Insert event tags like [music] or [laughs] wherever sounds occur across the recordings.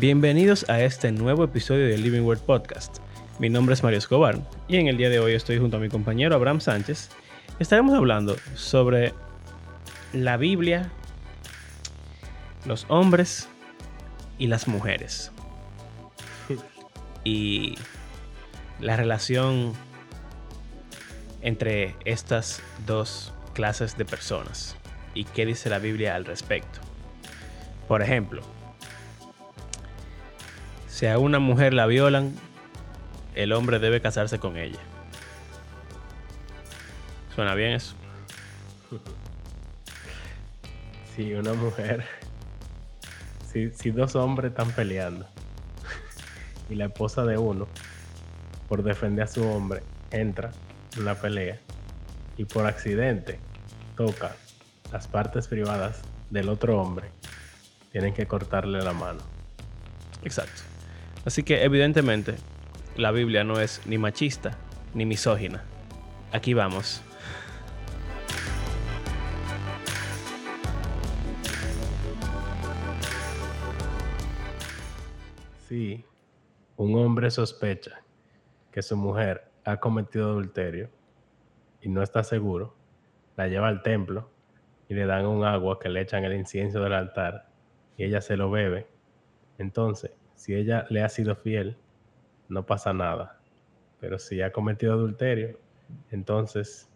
Bienvenidos a este nuevo episodio del Living Word Podcast. Mi nombre es Mario Escobar y en el día de hoy estoy junto a mi compañero Abraham Sánchez. Estaremos hablando sobre la Biblia, los hombres y las mujeres. [laughs] Y la relación entre estas dos clases de personas y qué dice la Biblia al respecto. Por ejemplo, si a una mujer la violan, el hombre debe casarse con ella. ¿Suena bien eso? [laughs] Si una mujer, si, si dos hombres están peleando y la esposa de uno, por defender a su hombre, entra en la pelea y por accidente toca las partes privadas del otro hombre, tienen que cortarle la mano. Exacto. Así que evidentemente la Biblia no es ni machista ni misógina. Aquí vamos. Si un hombre sospecha que su mujer ha cometido adulterio y no está seguro, la lleva al templo y le dan un agua que le echan el incienso del altar y ella se lo bebe. Entonces, si ella le ha sido fiel, no pasa nada. Pero si ha cometido adulterio, entonces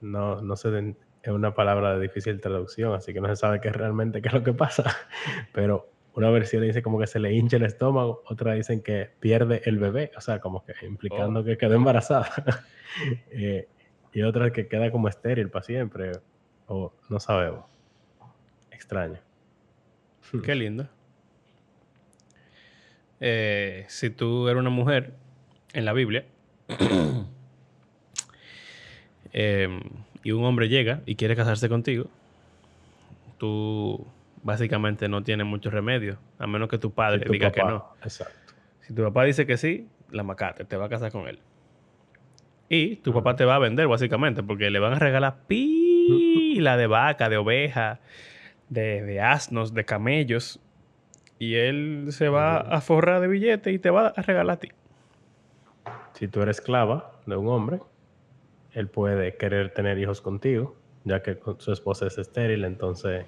no, no se den, es una palabra de difícil traducción, así que no se sabe qué realmente qué es lo que pasa. [laughs] Pero una versión dice como que se le hincha el estómago, otra dicen que pierde el bebé, o sea, como que implicando Oh. que quedó embarazada. [laughs] Eh, y otra que queda como estéril para siempre, o no sabemos. Extraño. Qué lindo. Eh, si tú eres una mujer en la Biblia [coughs] em, y un hombre llega y quiere casarse contigo, tú básicamente no tienes mucho remedio, a menos que tu padre tu diga que no. Exacto. Si tu papá dice que sí, la macate, te va a casar con él. Y tu papá te va a vender, básicamente, porque le van a regalar pila de vaca, de oveja, de, de asnos, de camellos. Y él se va a forrar de billetes y te va a regalar a ti. Si tú eres esclava de un hombre, él puede querer tener hijos contigo, ya que su esposa es estéril, entonces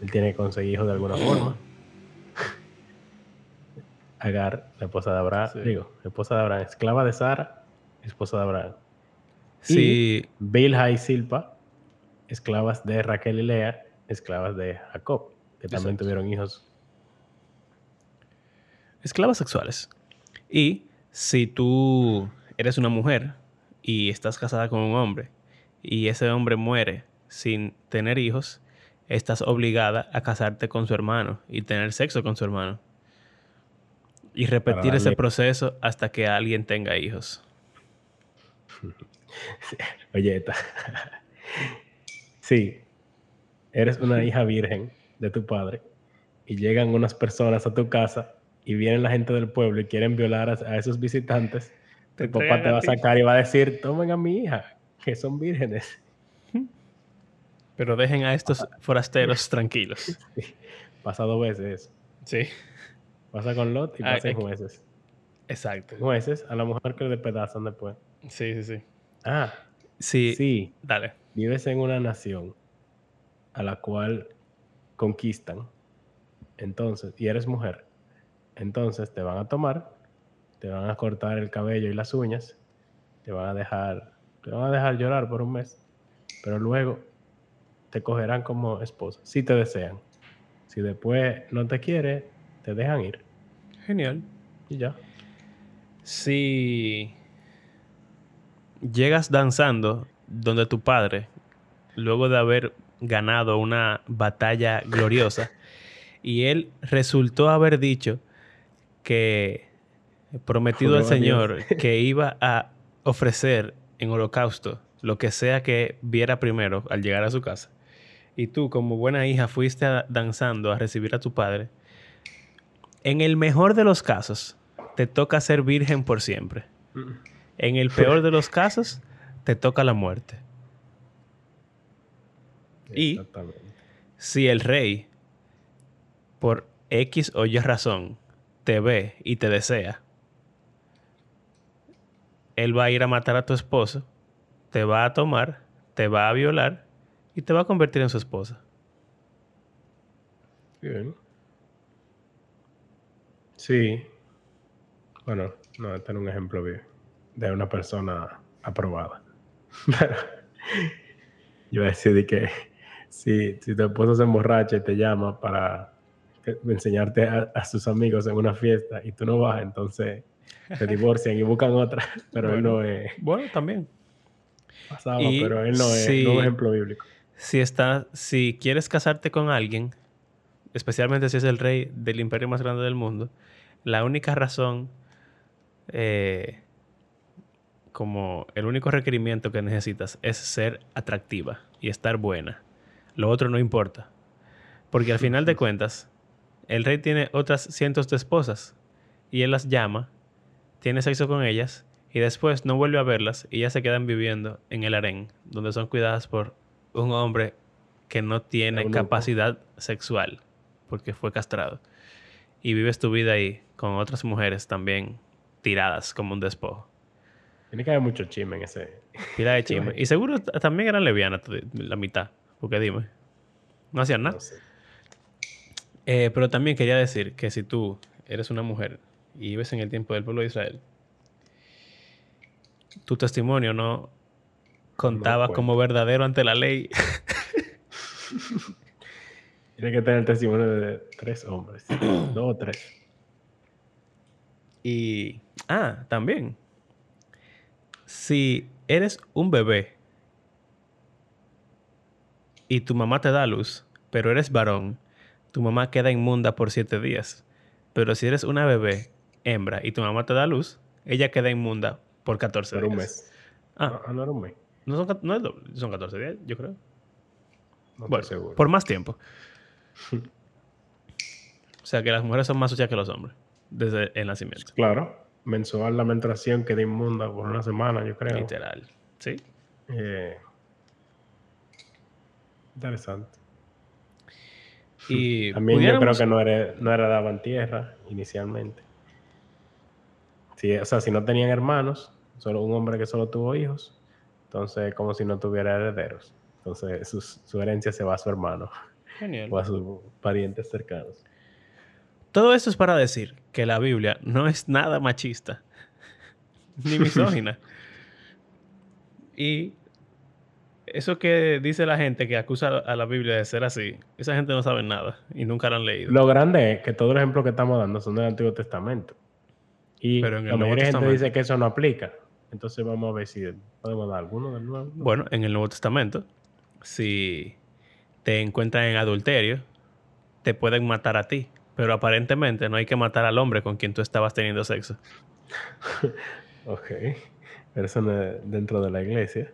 él tiene que conseguir hijos de alguna [clears throat] forma. Agar, la esposa de Abraham, Sí. digo, la esposa de Abraham, esclava de Sara, esposa de Abraham. Sí, Bilha y Silpa, esclavas de Raquel y Lea, esclavas de Jacob, que también Exacto. tuvieron hijos. Esclavas sexuales. Y si tú eres una mujer y estás casada con un hombre y ese hombre muere sin tener hijos, estás obligada a casarte con su hermano y tener sexo con su hermano. Y repetir ese proceso hasta que alguien tenga hijos. [laughs] Oye, esta. [laughs] sí, eres una hija virgen de tu padre y llegan unas personas a tu casa y vienen la gente del pueblo y quieren violar a, a esos visitantes. Te tu papá te va a sacar y va a decir, tomen a mi hija, que son vírgenes. Pero dejen a estos forasteros tranquilos. Pasa dos veces eso. Sí, Pasa con Lot y Ah, pasa que- jueces. exacto. Jueces, a la mujer que le despedazan después. Sí, sí, sí. Ah, Sí, sí. dale. vives en una nación a la cual conquistan, entonces, y eres mujer, entonces te van a tomar, te van a cortar el cabello y las uñas, te van a dejar, te van a dejar llorar por un mes, pero luego te cogerán como esposa, si te desean. Si después no te quiere, te dejan ir Genial. y ya. Si llegas danzando donde tu padre, luego de haber ganado una batalla gloriosa, y él resultó haber dicho que prometido al Señor [laughs] que iba a ofrecer en holocausto lo que sea que viera primero al llegar a su casa. Y tú, como buena hija, fuiste a- danzando a recibir a tu padre. En el mejor de los casos, te toca ser virgen por siempre. En el peor de los casos, te toca la muerte. Y-. Si el rey, por X o Y razón te ve y te desea, él va a ir a matar a tu esposo, te va a tomar, te va a violar y te va a convertir en su esposa. Bien. Sí. Bueno, no, este es un ejemplo de, de una persona aprobada. Pero [laughs] yo voy a decir de que si, si tu esposo se emborracha y te llama para enseñarte a, a sus amigos en una fiesta y tú no vas, entonces se divorcian y buscan otra, [laughs] pero él no es. Bueno, también. Pasaba, Y pero él no es, si- no es un ejemplo bíblico. Si, está, si quieres casarte con alguien, especialmente si es el rey del imperio más grande del mundo, la única razón, eh, como el único requerimiento que necesitas es ser atractiva y estar buena. Lo otro no importa. Porque al final de [laughs] cuentas, el rey tiene otras cientos de esposas y él las llama, tiene sexo con ellas y después no vuelve a verlas y ya se quedan viviendo en el harén, donde son cuidadas por un hombre que no tiene Eunuco. capacidad sexual porque fue castrado. Y vives tu vida ahí con otras mujeres también tiradas como un despojo. Tiene que haber mucho chisme en ese. Pila de [laughs] chisme. Y seguro también eran levianas la mitad. Porque dime. No hacían nada. No sé. Eh, pero también quería decir que si tú eres una mujer y vives en el tiempo del pueblo de Israel, tu testimonio no contaba como verdadero ante la ley. [laughs] Tiene que tener el testimonio de tres hombres. [clears throat] Dos o tres. Y, ah, también, si eres un bebé y tu mamá te da luz, pero eres varón, tu mamá queda inmunda por siete días. Pero si eres una bebé hembra y tu mamá te da luz, ella queda inmunda por 14 Por días. un mes. Ah, Ah, no era un mes. no son, no es doble, son 14 días, yo creo. No Bueno, seguro. por más tiempo. [laughs] o sea que las mujeres son más sucias que los hombres desde el nacimiento. Claro. Mensual la menstruación queda inmunda por una semana, yo creo. Literal. ¿Sí? Eh, interesante. Y [laughs] También yo creo que no, era, no heredaban tierra inicialmente. Sí, o sea, si no tenían hermanos, solo un hombre que solo tuvo hijos, entonces como si no tuviera herederos. Entonces su, su herencia se va a su hermano Genial. [laughs] o a sus parientes cercanos. Todo esto es para decir que la Biblia no es nada machista [laughs] ni misógina. y eso que dice la gente que acusa a la Biblia de ser así, esa gente no sabe nada y nunca la han leído. Lo grande es que todos los ejemplos que estamos dando son del Antiguo Testamento. Y Pero en el la mayoría de gente dice que eso no aplica. Entonces vamos a ver si podemos dar alguno del Nuevo. Bueno, en el Nuevo Testamento, si te encuentran en adulterio, te pueden matar a ti. Pero aparentemente no hay que matar al hombre con quien tú estabas teniendo sexo. [laughs] Ok. Pero eso no es dentro de la iglesia,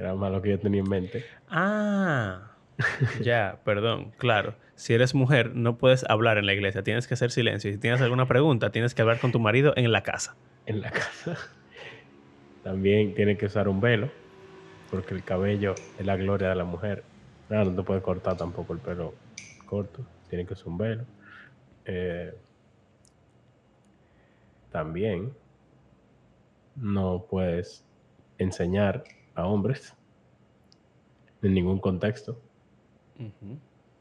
que era más lo que yo tenía en mente. Ah, [laughs] ya, perdón, claro. Si eres mujer, no puedes hablar en la iglesia, tienes que hacer silencio. Y si tienes alguna pregunta, tienes que hablar con tu marido en la casa. En la casa. También tiene que usar un velo, porque el cabello es la gloria de la mujer. Ah, no te puedes cortar tampoco el pelo corto, tiene que usar un velo. Eh, también no puedes enseñar a hombres en ningún contexto.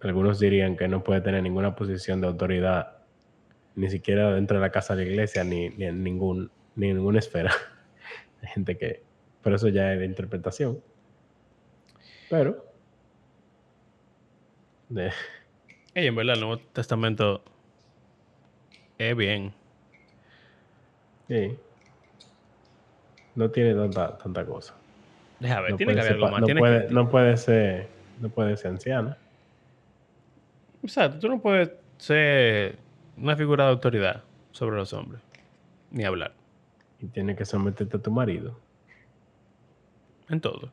Algunos dirían que no puede tener ninguna posición de autoridad, ni siquiera dentro de la casa de la iglesia, ni, ni en ningún, ni en ninguna esfera. [laughs] Hay gente que. Pero eso ya es de interpretación. Pero. de- Y en verdad, el Nuevo Testamento es bien. sí. No tiene tanta, tanta cosa. Deja ver, No tiene que puede haber algo más. no puede, que- no puede ser. No puede ser anciana. Exacto, tú no puedes ser una figura de autoridad sobre los hombres, ni hablar, Y tiene que someterte a tu marido. en todo.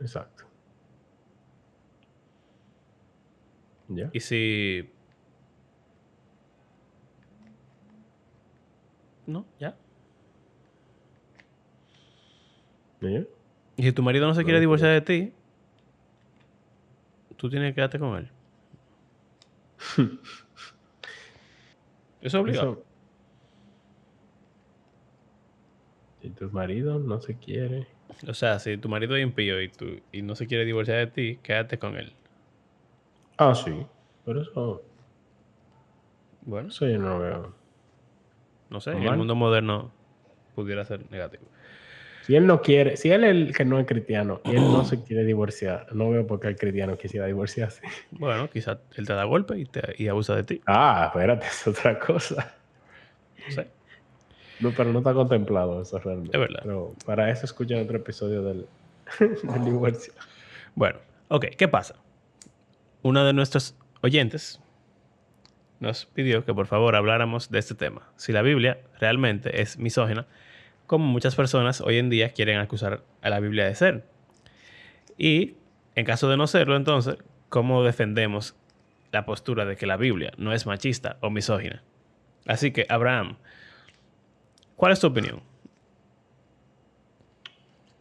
Exacto. ¿Ya? Y si... No, ya. Y si tu marido no se No, quiere divorciar de ti, tú tienes que quedarte con él. [laughs] Eso es obligado. Eso- Si tu marido no se quiere. O sea, si tu marido es impío y, tú, y no se quiere divorciar de ti, quédate con él. Ah, sí. Pero eso, Bueno, eso yo no lo veo. no sé, en el mundo moderno pudiera ser negativo. Si él no quiere, si él es el que no es cristiano y él no [clears throat] se quiere divorciar, no veo por qué el cristiano quisiera divorciarse. Bueno, quizás él te da golpe y, te, y abusa de ti. Ah, espérate, [laughs] es otra cosa. No sé. No, pero no está contemplado eso realmente. Es verdad. Pero para eso escuchen otro episodio del, [laughs] del divorcio. Bueno, ok, ¿qué pasa? Uno de nuestros oyentes nos pidió que por favor habláramos de este tema. Si la Biblia realmente es misógina, como muchas personas hoy en día quieren acusar a la Biblia de ser. Y en caso de no serlo, entonces, ¿cómo defendemos la postura de que la Biblia no es machista o misógina? Así que, Abraham, ¿cuál es tu opinión?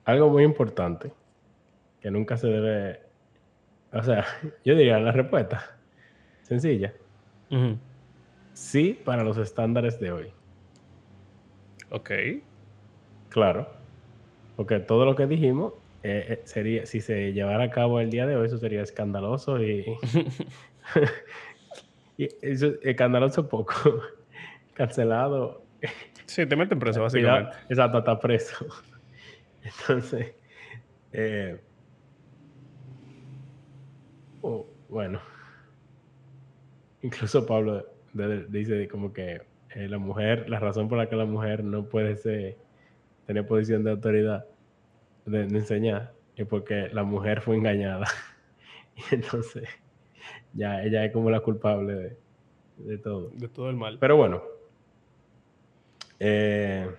Algo muy importante que nunca se debe. O sea, [laughs] yo diría la respuesta sencilla. Sí, para los estándares de hoy. Ok. Claro. Porque todo lo que dijimos eh, eh, sería, si se llevara a cabo el día de hoy, eso sería escandaloso y. [laughs] y eso, escandaloso poco. [laughs] Cancelado. Sí, te meten preso, básicamente. Exacto, está preso. [laughs] Entonces, eh, oh, bueno, incluso Pablo dice como que eh, la mujer, la razón por la que la mujer no puede ser, tener posición de autoridad de, de enseñar es porque la mujer fue engañada. [laughs] Y entonces, ya ella es como la culpable de, de todo. De todo el mal. Pero bueno. Eh,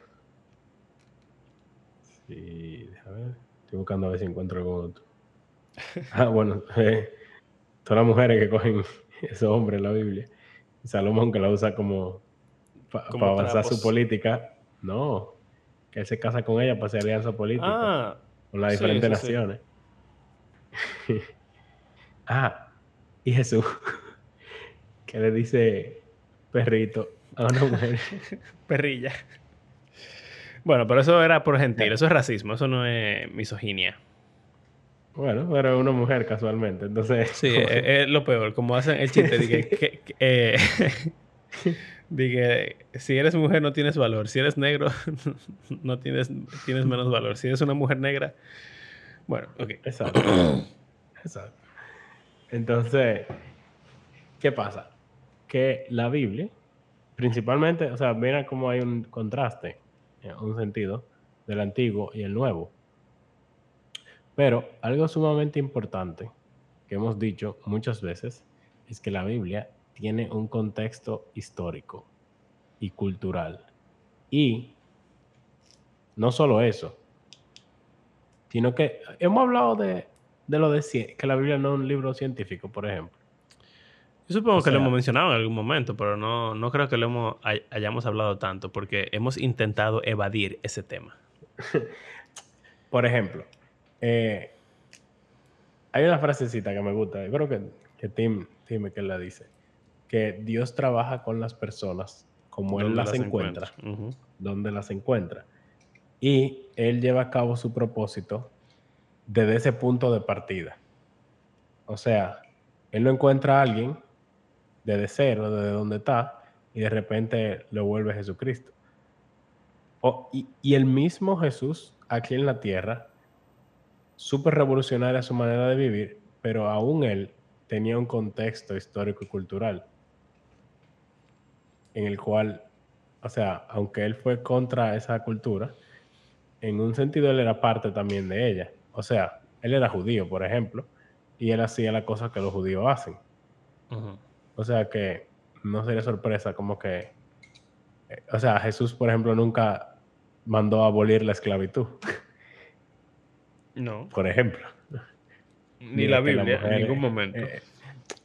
sí, déjame ver. Estoy buscando a ver si encuentro algún otro. [laughs] Ah, bueno. eh, todas las mujeres que cogen [laughs] esos hombres en la Biblia. Y Salomón que la usa como para avanzar su política. No. Que él se casa con ella para hacer alianza política Ah, con las diferentes sí, sí. naciones. [laughs] ah, y Jesús, [laughs] que le dice perrito a una mujer. [laughs] perrilla. Bueno, pero eso era por gentil, eso es racismo, eso no es misoginia. bueno, pero una mujer casualmente, entonces... Sí, es, es lo peor, como hacen el chiste de que, que- que, eh, que si eres mujer no tienes valor, si eres negro [laughs] no tienes, tienes menos valor, si eres una mujer negra, bueno, ok. Exacto. [clears throat] Exacto. Entonces, ¿qué pasa? Que la Biblia, principalmente, o sea, mira cómo hay un contraste, en un sentido, del antiguo y el nuevo. Pero algo sumamente importante que hemos dicho muchas veces es que la Biblia tiene un contexto histórico y cultural. Y no solo eso, sino que hemos hablado de, de lo de que la Biblia no es un libro científico, por ejemplo. Yo supongo O que lo hemos mencionado en algún momento, pero no, no creo que lo hemos, hay- hayamos hablado tanto, porque hemos intentado evadir ese tema. [laughs] Por ejemplo, eh, hay una frasecita que me gusta, yo creo que, que Tim, Tim que la dice, que Dios trabaja con las personas como Él ¿Dónde las, encuentra, Ujú. donde las encuentra. Y Él lleva a cabo su propósito desde ese punto de partida. O sea, Él no encuentra a alguien desde cero, desde donde está, y de repente lo vuelve Jesucristo. Y, y el mismo Jesús aquí en la tierra, súper revolucionaria su manera de vivir, pero aún él tenía un contexto histórico y cultural en el cual, o sea, aunque él fue contra esa cultura, en un sentido él era parte también de ella. O sea, él era judío, por ejemplo, y él hacía las cosas que los judíos hacen. O sea que no sería sorpresa como que... eh, O sea, Jesús, por ejemplo, nunca mandó a abolir la esclavitud, No, por ejemplo. ni la Biblia, en mujer, ningún momento. eh,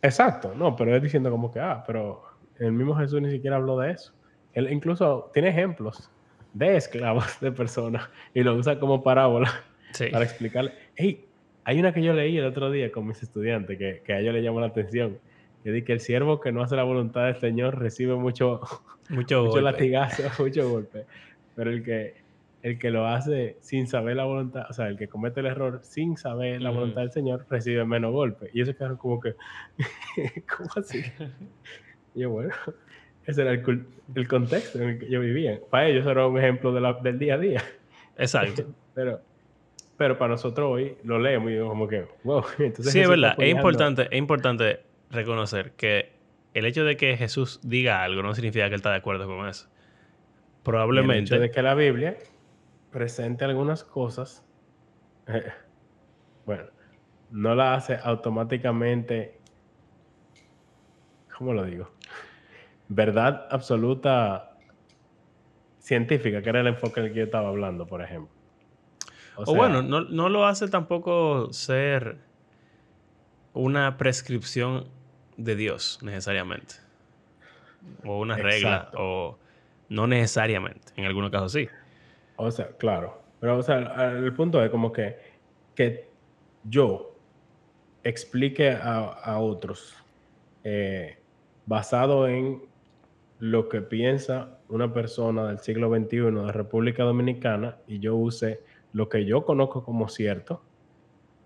exacto, no, pero es diciendo como que, ah, pero el mismo Jesús ni siquiera habló de eso. Él incluso tiene ejemplos de esclavos, de personas, y lo usa como parábola sí. para explicarle. Hey, hay una que yo leí el otro día con mis estudiantes que, que a ellos les llamó la atención, Y di que el siervo que no hace la voluntad del Señor recibe mucho, Mucho, mucho latigazo, [laughs] mucho golpe. Pero el que, el que lo hace sin saber la voluntad, o sea, el que comete el error sin saber la Ujú. voluntad del Señor, recibe menos golpe. Y eso quedaron como que, [laughs] ¿cómo así? Y yo, bueno, [laughs] ese era el, el contexto en el que yo vivía. Para ellos era un ejemplo de la- del día a día. Exacto. [laughs] Pero, pero para nosotros hoy lo leemos y como que, wow. [laughs] Entonces Sí, es verdad. Es importante, es importante reconocer que el hecho de que Jesús diga algo no significa que él está de acuerdo con eso. y el Probablemente. hecho de que la Biblia presente algunas cosas, bueno, no la hace automáticamente, ¿cómo lo digo? Verdad absoluta científica, que era el enfoque en el que yo estaba hablando, por ejemplo. O, sea, bueno, no, no lo hace tampoco ser una prescripción de Dios necesariamente. O una regla. O no necesariamente. En algunos casos sí. O sea, claro. Pero, o sea, el punto es como que, que yo explique a, a otros eh, basado en lo que piensa una persona del siglo XXI de República Dominicana y yo use lo que yo conozco como cierto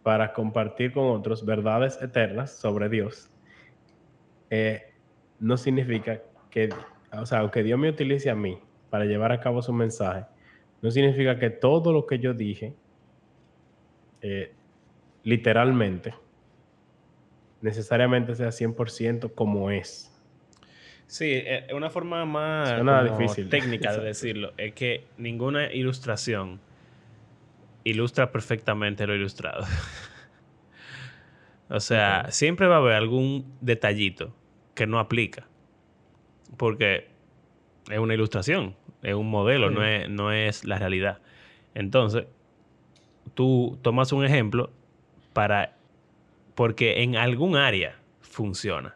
para compartir con otros verdades eternas sobre Dios, eh, no significa que, o sea, aunque Dios me utilice a mí para llevar a cabo su mensaje, no significa que todo lo que yo dije, eh, literalmente, necesariamente sea 100% como es. Sí, eh, una forma más difícil. técnica de [laughs] decirlo es que ninguna ilustración ilustra perfectamente lo ilustrado. [laughs] o sea, siempre va a haber algún detallito que no aplica. Porque es una ilustración, es un modelo, no, es, no es la realidad. Entonces, tú tomas un ejemplo para porque en algún área funciona,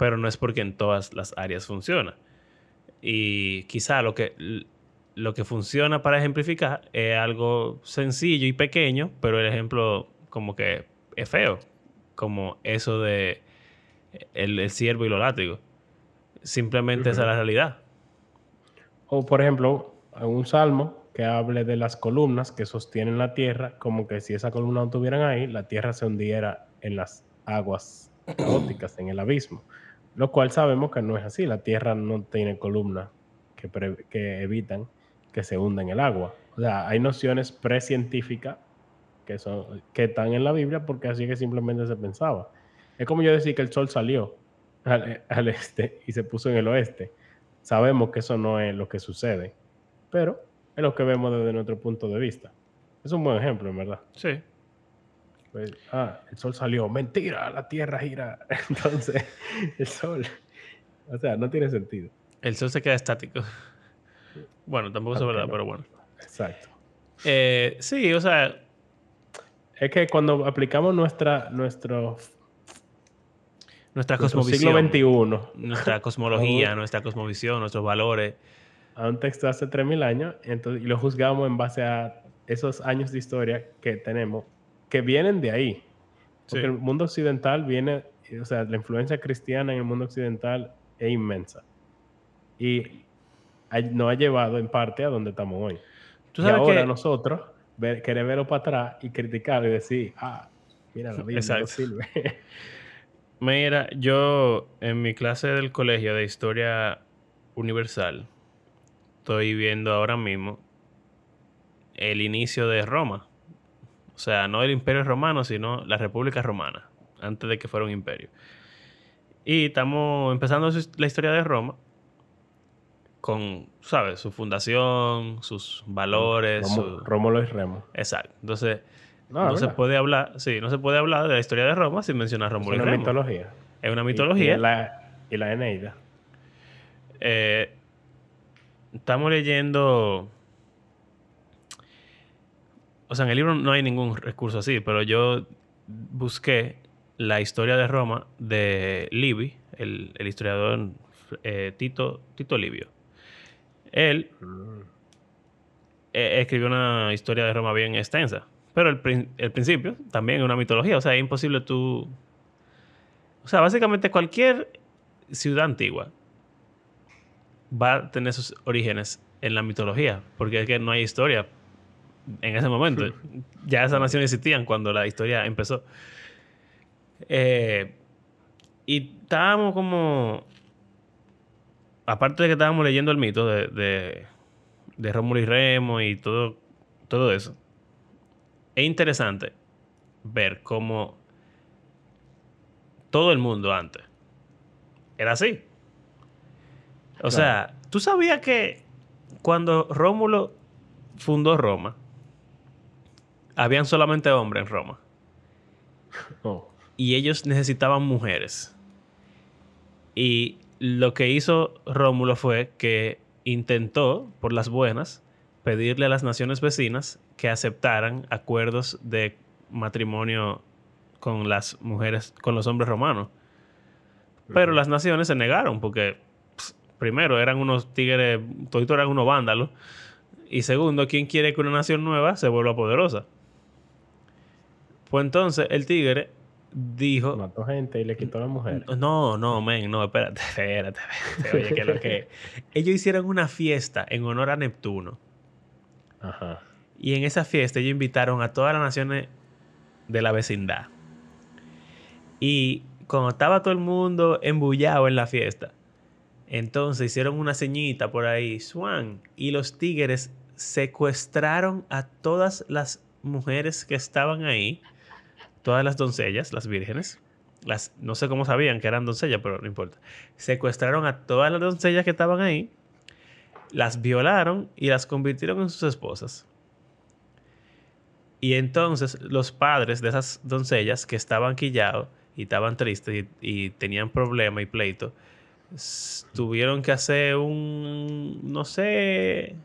pero no es porque en todas las áreas funciona. Y quizá lo que, lo que funciona para ejemplificar es algo sencillo y pequeño, pero el ejemplo como que es feo, como eso de el, el ciervo y los látigos. Simplemente esa es la realidad. O, por ejemplo, un salmo que hable de las columnas que sostienen la tierra, como que si esa columna no estuvieran ahí, la tierra se hundiera en las aguas caóticas, en el abismo. Lo cual sabemos que no es así. La tierra no tiene columnas que, evitan que se hunda en el agua. O sea, hay nociones precientíficas que, que están en la Biblia porque así que simplemente se pensaba. Es como yo decir que el sol salió al, al este y se puso en el oeste. Sabemos que eso no es lo que sucede, pero es lo que vemos desde nuestro punto de vista. Es un buen ejemplo, en verdad. Sí. Pues, ah, el sol salió. Mentira, la tierra gira. [laughs] Entonces, el sol. O sea, no tiene sentido. El sol se queda estático. Bueno, tampoco es verdad, no. pero bueno. Exacto. Eh, sí, o sea, Es que cuando aplicamos nuestra, nuestro, nuestra cosmovisión. siglo XXI nuestra [laughs] cosmología, nuestra cosmovisión, nuestros valores. a un texto hace 3.000 años entonces, y lo juzgamos en base a esos años de historia que tenemos, que vienen de ahí. Porque Sí. el mundo occidental viene, o sea, la influencia cristiana en el mundo occidental es inmensa. Y nos ha llevado en parte a donde estamos hoy. Tú y ahora que nosotros ver, querer verlo para atrás y criticarlo y decir, ah, mira, la Biblia no sirve. [laughs] Mira, yo en mi clase del colegio de historia universal estoy viendo ahora mismo el inicio de Roma. O sea, no el imperio romano, sino la República Romana, antes de que fuera un imperio. Y estamos empezando la historia de Roma con, ¿sabes? Su fundación, sus valores. Romo- su- Rómulo y Remo. Exacto. Entonces, No, no, es se puede hablar, sí, no se puede hablar de la historia de Roma sin mencionar Es Rómulo y una Remo. mitología. Es una Y- mitología. Y, la, y la Eneida. Eh, estamos leyendo. O sea, en el libro no hay ningún recurso así, pero yo busqué la historia de Roma de Livy, el, historiador eh, Tito, Tito Livio. Él eh, escribió una historia de Roma bien extensa, pero el, el principio también es una mitología, o sea, es imposible tú. O sea, básicamente cualquier ciudad antigua va a tener sus orígenes en la mitología, porque es que no hay historia en ese momento. ya esas naciones existían cuando la historia empezó. Eh, y estábamos como. Aparte de que estábamos leyendo el mito de, de, de Rómulo y Remo y todo, todo eso, es interesante ver cómo todo el mundo antes era así. O sea, tú sabías que cuando Rómulo fundó Roma, habían solamente hombres en Roma. [laughs] Oh. Y ellos necesitaban mujeres. Y lo que hizo Rómulo fue que intentó, por las buenas, pedirle a las naciones vecinas que aceptaran acuerdos de matrimonio con las mujeres, con los hombres romanos. Pero las naciones se negaron porque, primero, eran unos tigres, todos eran unos vándalos. Y segundo, ¿quién quiere que una nación nueva se vuelva poderosa? Pues entonces el tigre dijo. Mató gente y le quitó a la mujer. No, no, men, no, espérate, espérate. Oye, que lo que. [laughs] Ellos hicieron una fiesta en honor a Neptuno. Ajá. Y en esa fiesta ellos invitaron a todas las naciones de la vecindad. Y cuando estaba todo el mundo embullado en la fiesta, entonces hicieron una ceñita por ahí, Swan, y los tigres secuestraron a todas las mujeres que estaban ahí todas las doncellas, las vírgenes, las, no sé cómo sabían que eran doncellas, pero no importa, secuestraron a todas las doncellas que estaban ahí, las violaron y las convirtieron en sus esposas. Y entonces los padres de esas doncellas que estaban quillados y estaban tristes y, tenían problema y pleito, tuvieron que hacer un, no sé,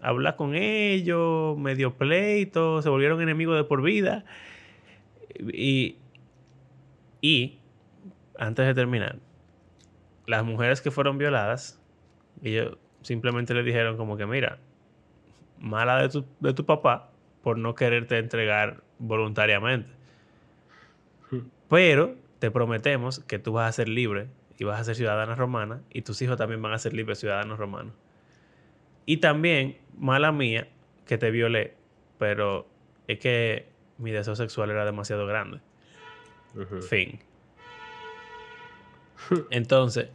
hablar con ellos, medio pleito, se volvieron enemigos de por vida y, y, antes de terminar, las mujeres que fueron violadas, ellos simplemente le dijeron como que, mira, mala de tu, de tu papá por no quererte entregar voluntariamente. Pero te prometemos que tú vas a ser libre y vas a ser ciudadana romana y tus hijos también van a ser libres ciudadanos romanos. Y también, mala mía, que te violé, pero es que mi deseo sexual era demasiado grande. Fin. Entonces,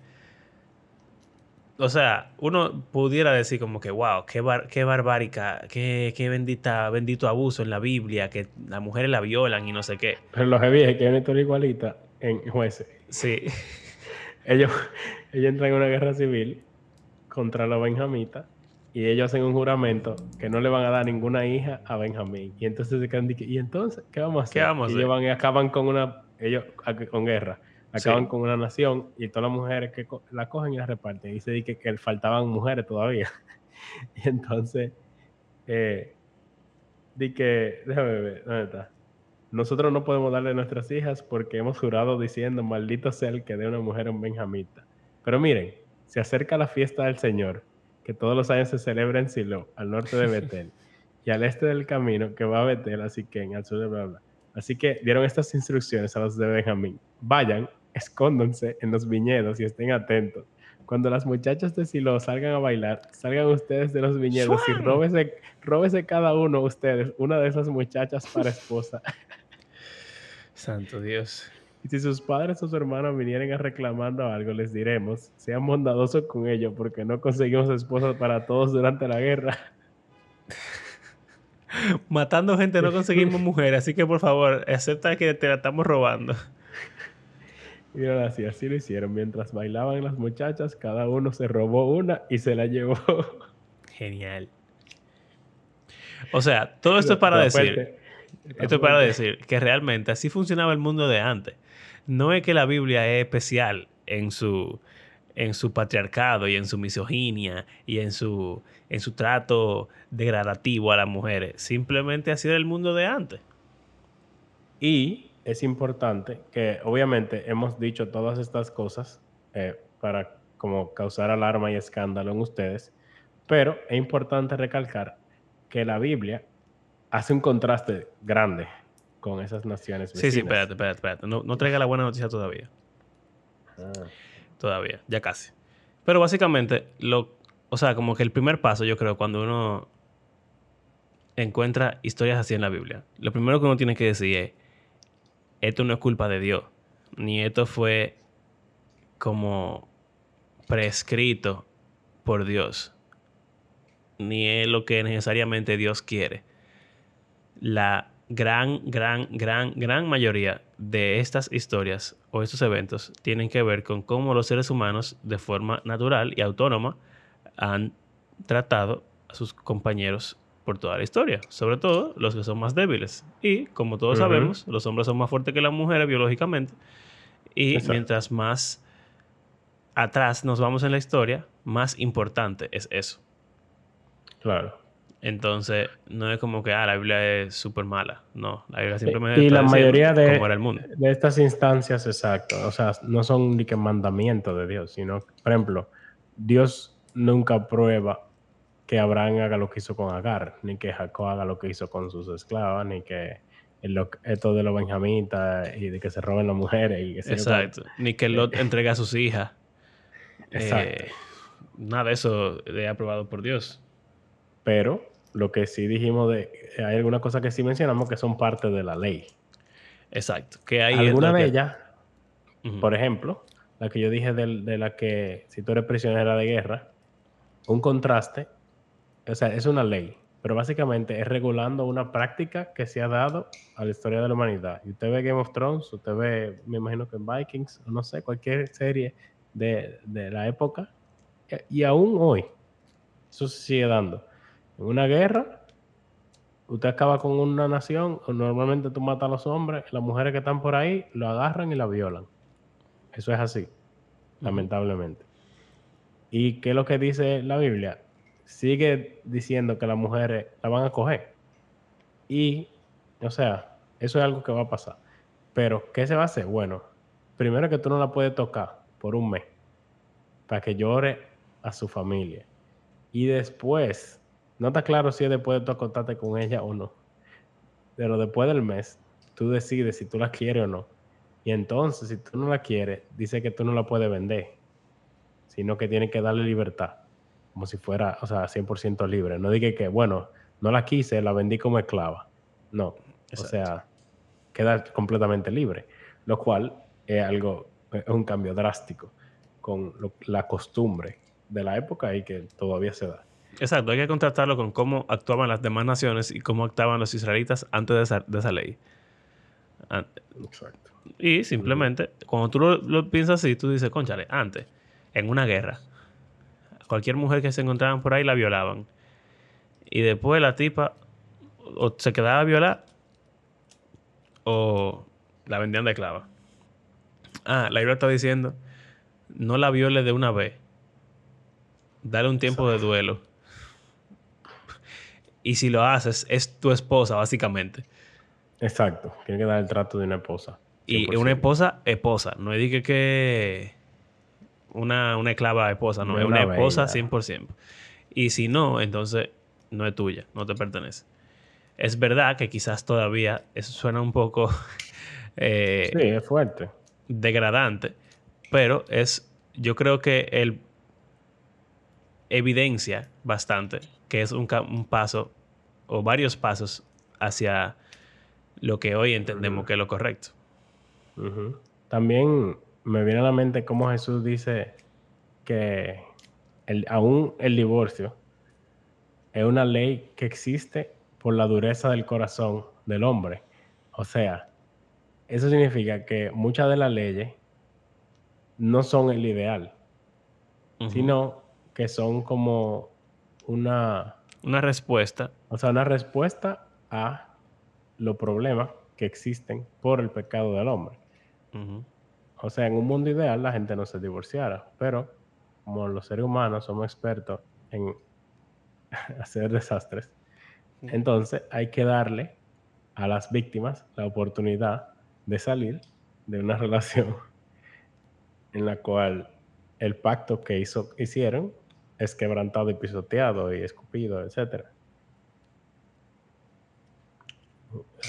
o sea, uno pudiera decir como que, wow, qué, qué barbárica, qué, qué, bendita, bendito abuso en la Biblia, que las mujeres la violan y no sé qué. Pero lo que es que hay una historia igualita en jueces. Sí. ellos, ellos entran en una guerra civil contra los benjamitas y ellos hacen un juramento que no le van a dar ninguna hija a Benjamín. Y entonces se quedan y entonces, ¿qué vamos a hacer? y ellos van y acaban con una, ellos con guerra, acaban con una nación y todas las mujeres que la cogen y la reparten. Y se dice que, faltaban mujeres todavía. [laughs] y entonces, eh, di que, déjame ver, ¿dónde está? Nosotros no podemos darle a nuestras hijas porque hemos jurado diciendo, maldito sea el que dé una mujer a un benjamita. Pero miren, se acerca la fiesta del Señor que todos los años se celebra en Silo, al norte de Betel, y al este del camino que va a Betel, así que en al sur de bla, Así que dieron estas instrucciones a los de Benjamín. Vayan, escóndanse en los viñedos y estén atentos. Cuando las muchachas de Silo salgan a bailar, salgan ustedes de los viñedos y róbese, róbese cada uno de ustedes una de esas muchachas para esposa. Santo Dios. Y si sus padres o sus hermanos vinieran a reclamando algo, les diremos, sean bondadosos con ellos porque no conseguimos esposas para todos durante la guerra. [laughs] Matando gente no conseguimos [laughs] mujeres, así que por favor, acepta que te la estamos robando. Y ahora sí, así lo hicieron. Mientras bailaban las muchachas, cada uno se robó una y se la llevó. [laughs] Genial. O sea, todo esto es para decir... Esto es para decir que realmente así funcionaba el mundo de antes no es que la Biblia es especial en su, en su patriarcado y en su misoginia y en su, en su trato degradativo a las mujeres. Simplemente así era el mundo de antes. Y es importante que obviamente hemos dicho todas estas cosas eh, para como causar alarma y escándalo en ustedes, pero es importante recalcar que la Biblia hace un contraste grande con esas naciones vecinas. Sí, sí, espérate, espérate, espérate. No, no traiga la buena noticia todavía. Ah. Todavía, ya casi. Pero básicamente, lo, o sea, como que el primer paso, yo creo, cuando uno encuentra historias así en la Biblia, lo primero que uno tiene que decir es, esto no es culpa de Dios, ni esto fue como prescrito por Dios, ni es lo que necesariamente Dios quiere. La gran, gran, gran, gran mayoría de estas historias o estos eventos tienen que ver con cómo los seres humanos de forma natural y autónoma han tratado a sus compañeros por toda la historia, sobre todo los que son más débiles. Y como todos sabemos, los hombres son más fuertes que las mujeres biológicamente. Y Exacto. mientras más atrás nos vamos en la historia, más importante es eso. Claro. Entonces, no es como que, ah, la Biblia es súper mala. No, la Biblia simplemente y está la mayoría de, cómo era el mundo. de estas instancias, exacto, o sea, no son ni que mandamientos de Dios, sino, por ejemplo, Dios nunca prueba que Abraham haga lo que hizo con Agar, ni que Jacob haga lo que hizo con sus esclavas, ni que lo- esto de los benjamitas y de que se roben las mujeres y que se Exacto. Ni que Lot entregue a sus hijas. Exacto. Eh, nada de eso es aprobado por Dios. Pero lo que sí dijimos de, hay algunas cosas que sí mencionamos que son parte de la ley. Exacto. Que hay Algunas de ellas. Por ejemplo, la que yo dije de, la que si tú eres prisionera de guerra, un contraste, o sea, es una ley, pero básicamente es regulando una práctica que se ha dado a la historia de la humanidad. Y usted ve Game of Thrones, usted ve, me imagino que en Vikings, no sé, cualquier serie de, de la época, y, y aún hoy, eso se sigue dando. En una guerra, usted acaba con una nación, normalmente tú matas a los hombres, las mujeres que están por ahí lo agarran y la violan. Eso es así, lamentablemente. ¿Y qué es lo que dice la Biblia? Sigue diciendo que las mujeres la van a coger. Y, o sea, eso es algo que va a pasar. Pero, ¿qué se va a hacer? Bueno, primero que tú no la puedes tocar por un mes para que llore a su familia. Y después, no está claro si es después de tú acostarte con ella o no. Pero después del mes, tú decides si tú la quieres o no. Y entonces, si tú no la quieres, dice que tú no la puedes vender, sino que tienes que darle libertad, como si fuera, o sea, 100% libre. No dije que, bueno, no la quise, la vendí como esclava. No, o sea, queda completamente libre, lo cual es algo, es un cambio drástico con lo- la costumbre de la época y que todavía se da. Exacto, hay que contrastarlo con cómo actuaban las demás naciones y cómo actuaban los israelitas antes de esa, de esa ley. Exacto. Y simplemente, cuando tú lo, lo piensas así, tú dices, conchale, antes, en una guerra, cualquier mujer que se encontraban por ahí la violaban. Y después la tipa o se quedaba violada o la vendían de esclava. Ah, la Biblia está diciendo, no la viole de una vez. Dale un tiempo de duelo. Y si lo haces, es tu esposa, básicamente. Exacto, tiene que dar el trato de una esposa. Y 100%. una esposa, esposa. No es de que, una, una esclava esposa, no. Es una esposa bella. 100%. Y si no, entonces no es tuya, no te pertenece. Es verdad que quizás todavía eso suena un poco [laughs] eh, Sí, es fuerte. degradante, pero es, yo creo que él evidencia bastante que es un, paso o varios pasos hacia lo que hoy entendemos que es lo correcto. También me viene a la mente cómo Jesús dice que el, aún el divorcio es una ley que existe por la dureza del corazón del hombre. O sea, eso significa que muchas de las leyes no son el ideal, sino que son como una, Una respuesta. o sea, una respuesta a los problemas que existen por el pecado del hombre. O sea, en un mundo ideal la gente no se divorciara, pero como los seres humanos somos expertos en [laughs] hacer desastres, entonces hay que darle a las víctimas la oportunidad de salir de una [laughs] relación en la cual el pacto que hizo, hicieron es quebrantado y pisoteado y escupido, etc.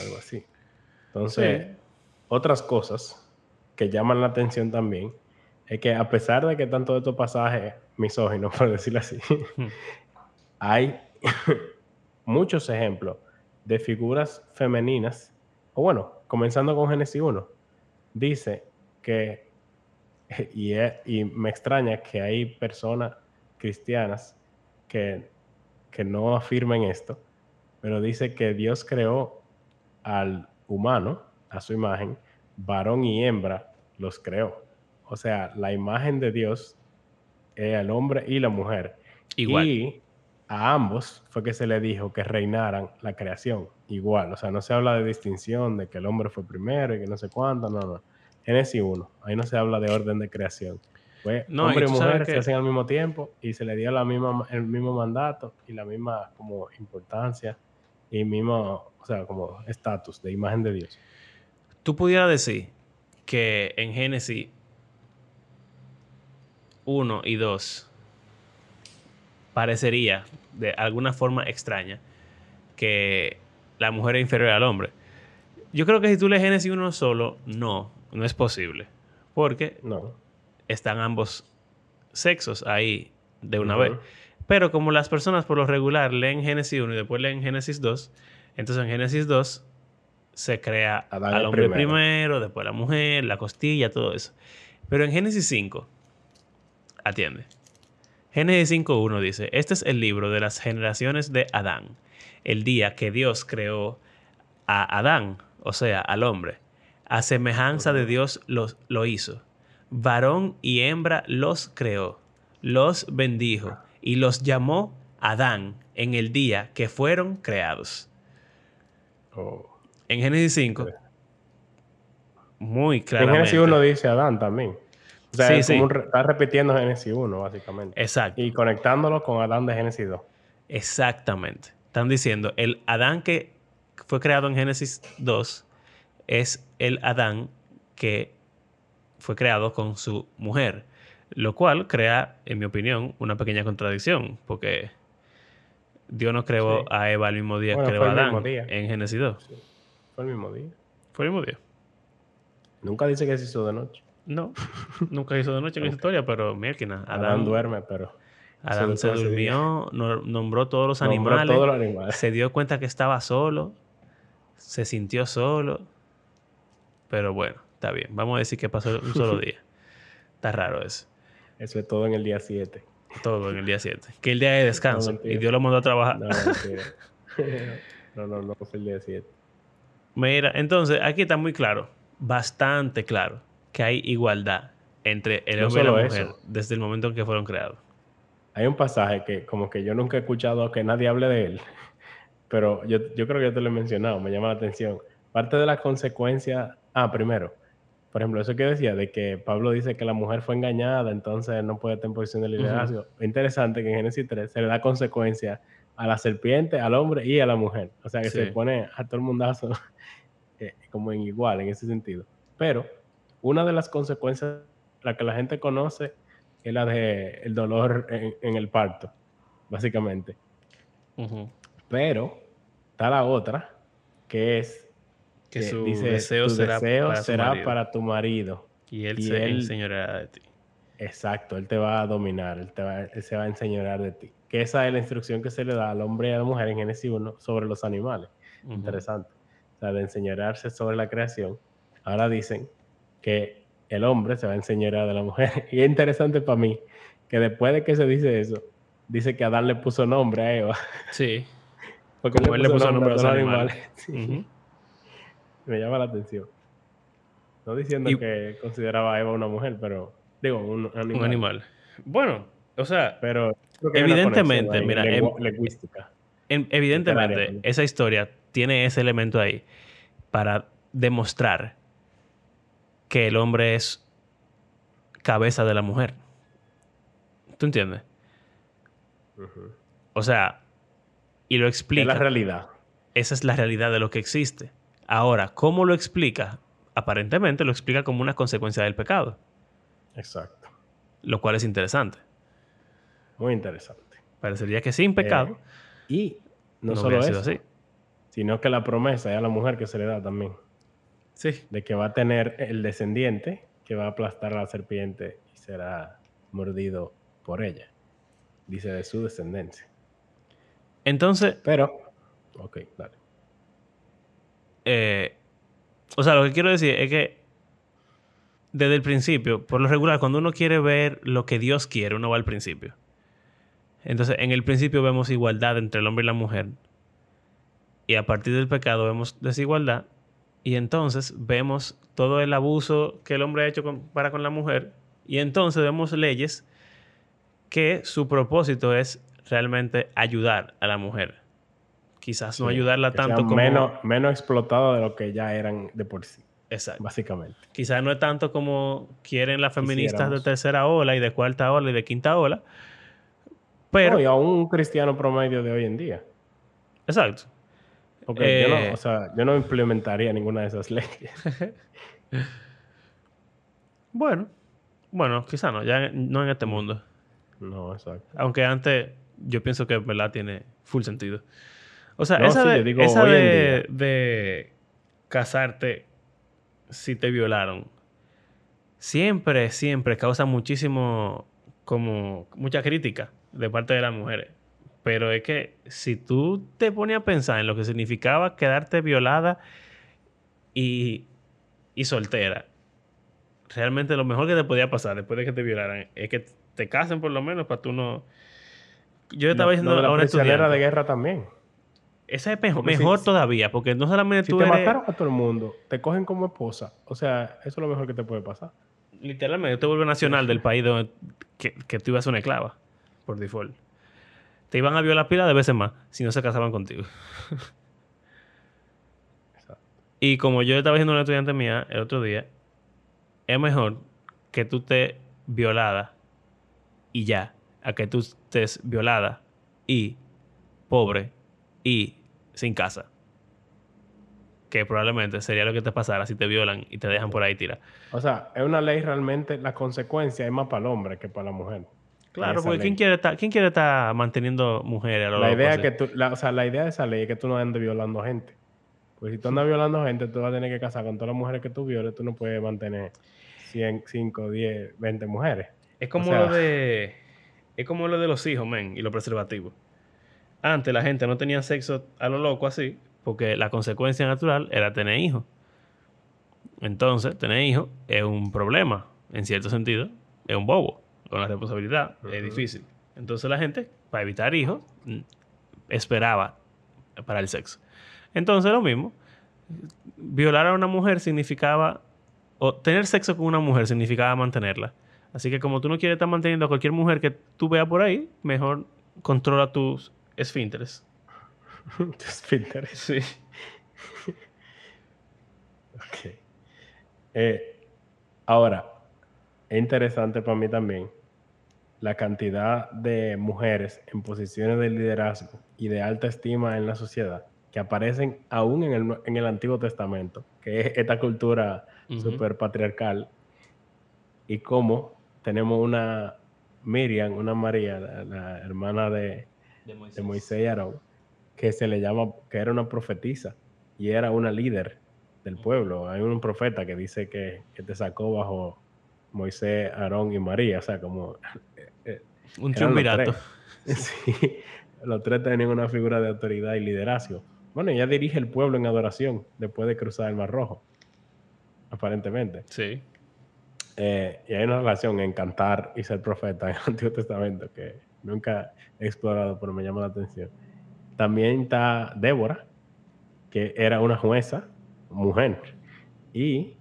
Algo así. Entonces, Sí. otras cosas que llaman la atención también es que a pesar de que están todos estos pasajes misóginos, [laughs] por decirlo así, [laughs] hay [laughs] muchos ejemplos de figuras femeninas, o bueno, comenzando con Génesis 1, dice que, y, y me extraña que hay personas cristianas que, que no afirmen esto, pero dice que Dios creó al humano a su imagen, varón y hembra los creó. O sea, la imagen de Dios es el hombre y la mujer. Igual. Y a ambos fue que se le dijo que reinaran la creación. Igual. O sea, no se habla de distinción, de que el hombre fue primero y que no sé cuánto. No, no. Génesis 1. Ahí no se habla de orden de creación. Fue hombre y, mujer se hacen al mismo tiempo y se le dio la misma, el mismo mandato y la misma como importancia y mismo, o sea, como estatus de imagen de Dios. Tú pudieras decir que en Génesis 1 y 2 parecería de alguna forma extraña que la mujer es inferior al hombre. Yo creo que si tú lees Génesis 1 solo, no, no es posible. Porque no. Están ambos sexos ahí de una vez. Pero como las personas por lo regular leen Génesis 1 y después leen Génesis 2, entonces en Génesis 2 se crea al hombre primero. después la mujer, la costilla, todo eso. Pero en Génesis 5, atiende. Génesis 5.1 dice, este es el libro de las generaciones de Adán, el día que Dios creó a Adán, o sea, al hombre. A semejanza de Dios lo hizo. Varón y hembra los creó, los bendijo y los llamó Adán en el día que fueron creados. Oh. En Génesis 5, muy claramente. En Génesis 1 dice Adán también. O sea, está repitiendo Génesis 1, básicamente. Exacto. Y conectándolo con Adán de Génesis 2. Exactamente. Están diciendo, el Adán que fue creado en Génesis 2 es el Adán que fue creado con su mujer. Lo cual crea, en mi opinión, una pequeña contradicción, porque Dios no creó a Eva el mismo día que creó a Adán en Génesis 2. Fue el mismo día. Fue el mismo día. Nunca dice que se hizo de noche. No, nunca hizo de noche en esa [laughs] historia, pero mierda. Adán, Adán duerme, pero. Adán se, durmió, nombró todos los animales, todos los animales. Se dio cuenta que estaba solo. Se sintió solo. Pero bueno, está bien. Vamos a decir que pasó un solo [laughs] día. Está raro eso. Eso es todo en el día 7. Todo en el día 7. Que el día de descanso. y Dios lo mandó a trabajar. No, [laughs] no, no, no, el día 7. Mira, entonces aquí está muy claro, bastante claro, que hay igualdad entre el hombre y la mujer desde el momento en que fueron creados. Hay un pasaje que como que yo nunca he escuchado que nadie hable de él, [laughs] pero yo, yo creo que ya te lo he mencionado, me llama la atención. Parte de las consecuencias, ah, primero, por ejemplo, eso que decía de que Pablo dice que la mujer fue engañada, entonces no puede tener posición de liderazgo. Interesante que en Génesis 3 se le da consecuencia a la serpiente, al hombre y a la mujer. O sea que se pone a todo el mundazo [laughs] eh, como en igual en ese sentido. Pero una de las consecuencias, la que la gente conoce, es la de el dolor en, el parto, básicamente. Pero está la otra, que es que su deseo, será, para, tu marido. Y él se enseñará de ti. Exacto, él te va a dominar, él, se va a enseñar de ti. Que esa es la instrucción que se le da al hombre y a la mujer en Génesis 1 sobre los animales. Interesante. O sea, de enseñarse sobre la creación. Ahora dicen que el hombre se va a enseñar de la mujer. [laughs] Y es interesante para mí que después de que se dice eso, dice que Adán le puso nombre a Eva. Sí. [laughs] Porque Como él le puso nombre a los animales. [laughs] Me llama la atención. No diciendo que consideraba a Eva una mujer, pero digo, un animal. Un animal. Bueno, o sea, pero evidentemente, mira, em, em, evidentemente, esa historia tiene ese elemento ahí para demostrar que el hombre es cabeza de la mujer. ¿Tú entiendes? O sea, y lo explica. Es la realidad. Esa es la realidad de lo que existe. Ahora, ¿cómo lo explica? Aparentemente lo explica como una consecuencia del pecado. Exacto. Lo cual es interesante. Muy interesante. Parecería que sin pecado. Eh, y no, solo eso, así. sino que la promesa es a la mujer que se le da también. Sí. De que va a tener el descendiente que va a aplastar a la serpiente y será mordido por ella. Dice de su descendencia. Entonces, Pero, ok, dale. Eh, o sea, lo que quiero decir es que desde el principio, por lo regular, cuando uno quiere ver lo que Dios quiere, uno va al principio. Entonces, en el principio vemos igualdad entre el hombre y la mujer. Y a partir del pecado vemos desigualdad. Y entonces vemos todo el abuso que el hombre ha hecho con- para con la mujer. Y entonces vemos leyes que su propósito es realmente ayudar a la mujer. Quizás no Sí, ayudarla tanto como... Menos, menos explotado de lo que ya eran de por sí, Exacto. básicamente. Quizás no es tanto como quieren las feministas de tercera ola y de cuarta ola y de quinta ola. Pero, No, y aún un cristiano promedio de hoy en día. exacto. Porque yo, Eh, no, o sea, yo no implementaría ninguna de esas leyes. [laughs] Bueno, bueno, quizás no, ya no en este mundo. No, exacto. Aunque antes yo pienso que en verdad tiene full sentido. O sea, No, esa, sí, de, yo digo esa hoy en de, de casarte si te violaron, siempre, siempre causa muchísimo, como, mucha crítica de parte de las mujeres. Pero es que si tú te pones a pensar en lo que significaba quedarte violada y, y soltera, realmente lo mejor que te podía pasar después de que te violaran es que te casen por lo menos para tú no... Yo estaba diciendo prisionera estudiante, de guerra también. Esa es mejor, si- mejor si- todavía, porque no solamente Si tú te eres... mataron a todo el mundo, te cogen como esposa. O sea, eso es lo mejor que te puede pasar. Literalmente, te vuelve nacional del país donde que, que tú ibas a una esclava, por default. Te iban a violar pila de veces más si no se casaban contigo. [laughs] Exacto. Y como yo estaba diciendo a una estudiante mía el otro día, es mejor que tú estés violada y ya, a que tú estés violada y pobre y sin casa. Que probablemente sería lo que te pasara si te violan y te dejan por ahí tirar. O sea, es una ley realmente, la consecuencia es más para el hombre que para la mujer. Claro, porque ¿quién quiere, estar, ¿quién quiere estar manteniendo mujeres a lo La loco idea, que tú, la, o sea, la idea de esa ley es que tú no andes violando gente. Pues si tú andas violando gente, tú vas a tener que casar con todas las mujeres que tú violes. Tú no puedes mantener 100, 5, 10, 20 mujeres. Es como sea- lo de. Es como lo de los hijos, men, y los preservativos. Antes la gente no tenía sexo a lo loco así, porque la consecuencia natural era tener hijos. Entonces, tener hijos es un problema, en cierto sentido. Es un bobo. Con la responsabilidad es difícil. Entonces la gente, para evitar hijos, esperaba para el sexo. Entonces lo mismo. Violar a una mujer significaba o tener sexo con una mujer significaba mantenerla. Así que como tú no quieres estar manteniendo a cualquier mujer que tú veas por ahí, mejor controla tus esfínteres. [laughs] Tus Pinterest. Sí. Ok. Eh, ahora, es interesante para mí también la cantidad de mujeres en posiciones de liderazgo y de alta estima en la sociedad que aparecen aún en el, en el Antiguo Testamento, que es esta cultura Ujú. súper patriarcal, y cómo tenemos una Miriam, una María, la, la hermana de, de Moisés y Aarón, que se le llama, que era una profetisa y era una líder del pueblo. Hay un profeta que dice que, que te sacó bajo Moisés, Aarón y María, o sea, como [laughs] Un eran los triunvirato. [laughs] Sí, los tres tenían una figura de autoridad y liderazgo. Bueno, ella dirige el pueblo en adoración después de cruzar el Mar Rojo, aparentemente. Sí. Eh, y hay una relación en cantar y ser profeta en el Antiguo Testamento que nunca he explorado, pero me llama la atención. También está Débora, que era una jueza, mujer. Y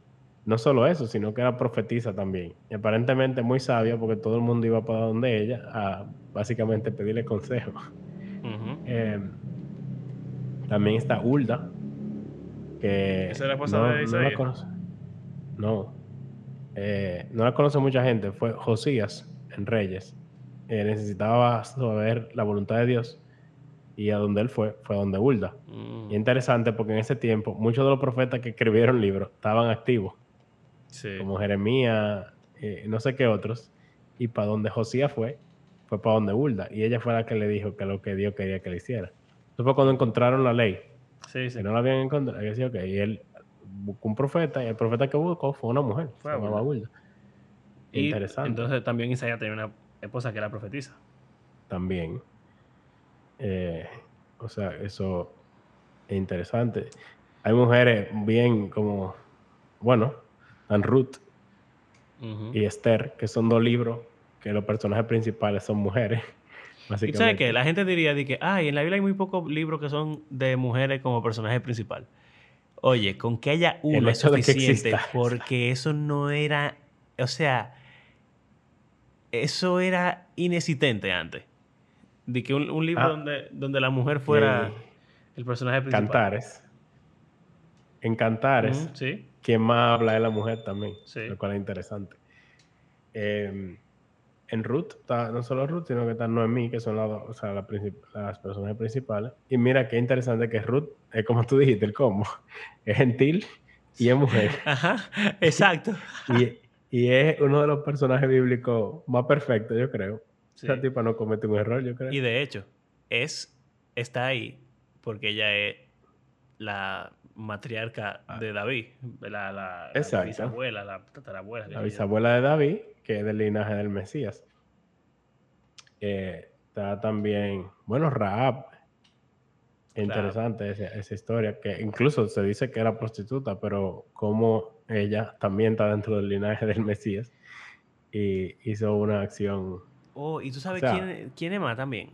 no solo eso, sino que era profetisa también. Y aparentemente muy sabia porque todo el mundo iba para donde ella a básicamente pedirle consejo. Ujú. Eh, también está Hulda, que ¿Esa es la esposa de la Isaías? conoce. No. Eh, no la conoce mucha gente. Fue Josías en Reyes. Eh, necesitaba saber la voluntad de Dios. Y a donde él fue, fue a donde Hulda. Mm, Y es interesante porque en ese tiempo muchos de los profetas que escribieron libros estaban activos, sí. como Jeremías, eh, no sé qué otros. Y para donde Josías fue, fue para donde Hulda. Y ella fue la que le dijo que lo que Dios quería que le hiciera. Eso fue cuando encontraron la ley. Sí, sí. Si no la habían encontrado, que sí, ok. Y él buscó un profeta y el profeta que buscó fue una mujer. Fue se llamaba. Hulda. Y Interesante. Entonces también Isaías tenía una esposa que era profetisa. también. Eh, o sea, eso es interesante. Hay mujeres bien como, bueno, Dan Ruth y Esther, que son dos libros que los personajes principales son mujeres. [laughs] Y sabes que la gente diría de que, ay, en la Biblia hay muy pocos libros que son de mujeres como personaje principal. Oye, con que haya uno es suficiente, [laughs] porque eso no era, o sea, eso era inexistente antes. De que un, un libro Ah. donde, donde la mujer fuera el personaje principal. Cantares. En Cantares, Ujú, sí. quien más habla es la mujer también, Sí. lo cual es interesante. Eh, en Ruth, está, no solo Ruth, sino que está Noemí, que son o sea, la princip- las personajes principales. Y mira qué interesante que Ruth, es como tú dijiste, el combo, [laughs] es gentil y es mujer. Ajá, exacto. y, y es uno de los personajes bíblicos más perfectos, yo creo. Sí. Esa tipa no comete un error, yo creo. Y de hecho, es, está ahí porque ella es la matriarca de David, la, la, la Ah. Bisabuela, la tatarabuela. la bisabuela de David, que es del linaje del Mesías. Eh, está también, bueno, Raab. Interesante esa, esa historia, que incluso se dice que era prostituta, pero como ella también está dentro del linaje del Mesías y hizo una acción, Oh, y tú sabes O sea, quién, quién es más también.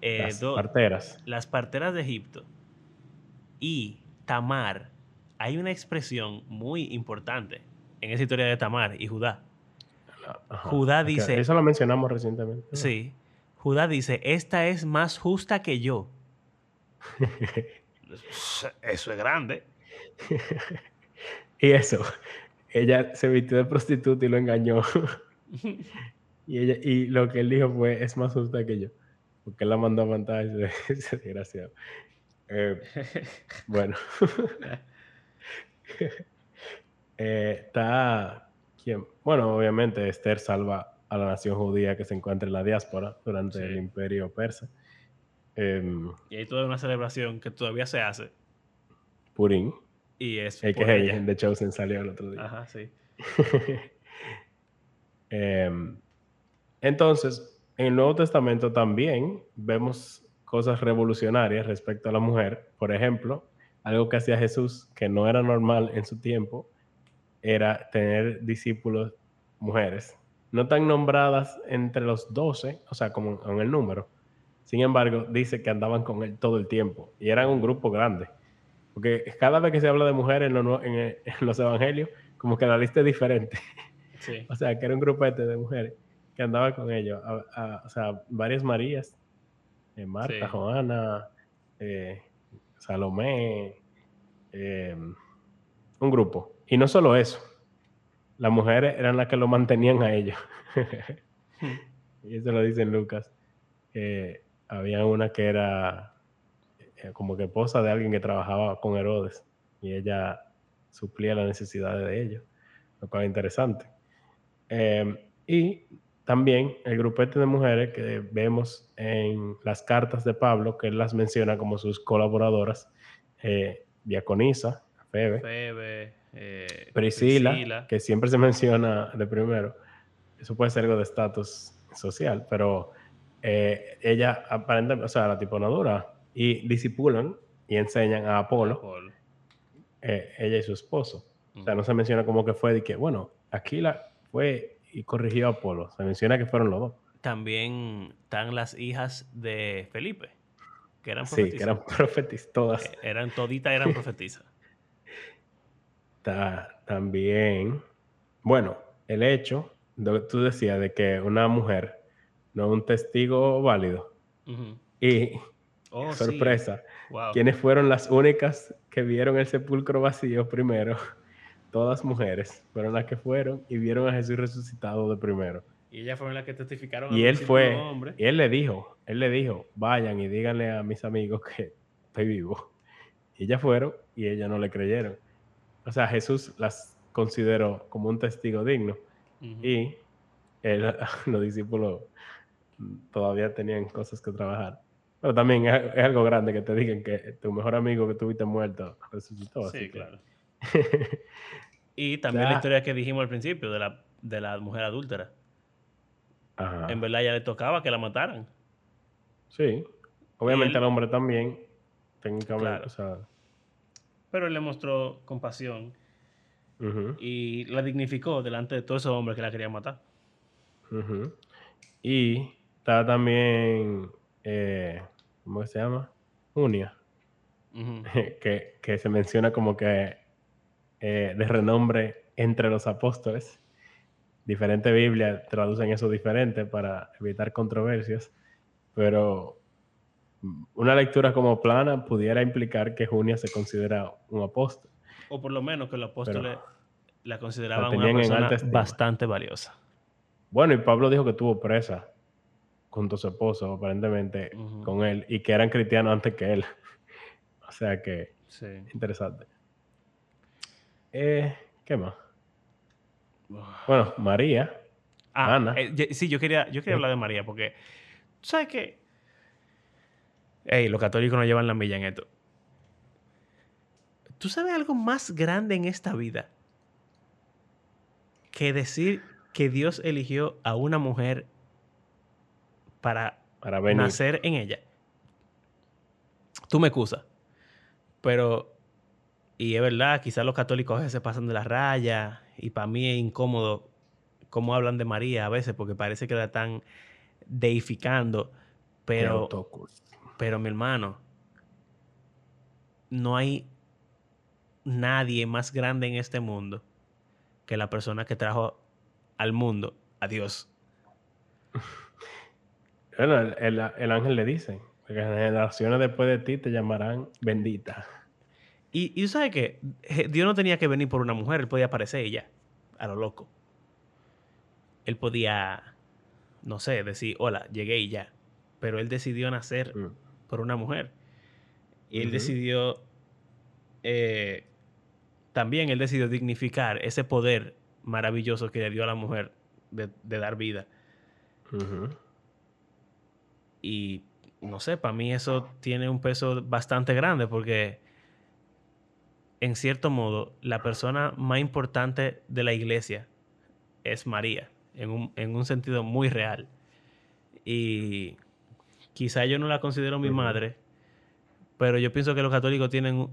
Eh, las do- parteras. las parteras de Egipto y Tamar. Hay una expresión muy importante en esa historia de Tamar y Judá. Ajá. Judá dice- Eso lo mencionamos recientemente. ¿no? Sí. Judá dice, esta es más justa que yo. [laughs] Eso es grande. [laughs] y eso, [laughs] ella se vistió de prostituta y lo engañó. [laughs] Y, ella, y lo que él dijo fue, es más justa que yo. Porque él la mandó a matar ese, [laughs] desgraciado. Eh, bueno. Eh, está... ¿quién? Bueno, obviamente Esther salva a la nación judía que se encuentra en la diáspora durante Sí. el imperio persa. Em, Y hay toda una celebración que todavía se hace. Purim, Y es el por que ella. The Chosen salió el otro día. Ajá, sí. [laughs] Em, entonces, en el Nuevo Testamento también vemos cosas revolucionarias respecto a la mujer. Por ejemplo, algo que hacía Jesús que no era normal en su tiempo era tener discípulos mujeres. No tan nombradas entre los doce, o sea, como en el número. Sin embargo, dice que andaban con él todo el tiempo y eran un grupo grande. Porque cada vez que se habla de mujeres en, los- en los evangelios, como que la lista es diferente. Sí. [laughs] O sea, que era un grupete de mujeres que andaba con ellos. A- a- o sea, varias Marías. eh, Marta, Sí. Joana, eh, Salomé. eh, un grupo. Y no solo eso. Las mujeres eran las que lo mantenían a ellos. [laughs] y eso lo dice Lucas. había una que era eh, como que esposa de alguien que trabajaba con Herodes. Y ella suplía las necesidades de ellos. Lo cual es interesante. Eh, y también el grupete de mujeres que vemos en las cartas de Pablo, que él las menciona como sus colaboradoras, eh, Diaconisa, Febe, Febe, eh, Priscila, que siempre se [laughs] menciona de primero. Eso puede ser algo de estatus social, pero eh, ella aparentemente, o sea, la tiponadura, y disipulan y enseñan a Apolo, eh, ella y su esposo. O sea, no se menciona como que fue de que, bueno, Aquila fue y corrigió a Apolo. Se menciona que fueron los dos. También están las hijas de Felipe, que eran Sí, que profetizas. eran [laughs] profetis todas. Eh, Eran toditas, eran [laughs] profetizas. Ta- también, bueno, el hecho, de, tú decías, de que una mujer no es un testigo válido. Y, Oh, sí. sorpresa, Wow. ¿quiénes fueron las únicas que vieron el sepulcro vacío primero? Todas mujeres fueron las que fueron y vieron a Jesús resucitado de primero. Y ellas fueron las que testificaron. Y él fue, hombre. y él le dijo, él le dijo, vayan y díganle a mis amigos que estoy vivo. Y ellas fueron y ellas no le creyeron. O sea, Jesús las consideró como un testigo digno y él- [laughs] los discípulos todavía tenían cosas que trabajar. Pero también es, es algo grande que te digan que tu mejor amigo que tuviste muerto resucitó. Sí, así que- claro. [laughs] Y también la historia que dijimos al principio de la, de la mujer adúltera. Ajá. En verdad ya le tocaba que la mataran. Sí. Obviamente él- al hombre también, técnicamente. Claro. O sea, Pero él le mostró compasión y la dignificó delante de todos esos hombres que la querían matar. Y está también, eh, ¿cómo que se llama? Junia, Ujú. [laughs] que, que se menciona como que eh, de renombre entre los apóstoles. Diferentes Biblias traducen eso diferente para evitar controversias, pero una lectura como plana pudiera implicar que Junia se considera un apóstol. O por lo menos que los apóstoles la consideraban una persona bastante valiosa. Bueno, y Pablo dijo que estuvo presa junto a su esposo, aparentemente, con él, y que eran cristianos antes que él. [laughs] o sea que, Sí. interesante. Eh, ¿Qué más? Bueno, María. Ah, Ana. eh, sí, yo quería, yo quería hablar de María porque, ¿tú ¿sabes qué? Ey, los católicos no llevan la milla en esto. ¿Tú sabes algo más grande en esta vida que decir que Dios eligió a una mujer para nacer en ella? Tú me excusas, pero, y es verdad, quizás los católicos a veces se pasan de la raya y para mí es incómodo cómo hablan de María a veces porque parece que la están deificando, pero, pero mi hermano, no hay nadie más grande en este mundo que la persona que trajo al mundo a Dios. [laughs] Bueno, el, el- el ángel le dice que las generaciones después de ti te llamarán bendita. Y, y tú sabes que Dios no tenía que venir por una mujer, él podía aparecer ella, a lo loco. Él podía, no sé, decir, hola, llegué y ya. Pero él decidió nacer Mm. por una mujer. Y él decidió, eh, también él decidió dignificar ese poder maravilloso que le dio a la mujer de, de dar vida. Y no sé, para mí eso tiene un peso bastante grande porque, en cierto modo, la persona más importante de la iglesia es María, en un, en un sentido muy real. Y quizá yo no la considero mi madre, pero yo pienso que los católicos tienen,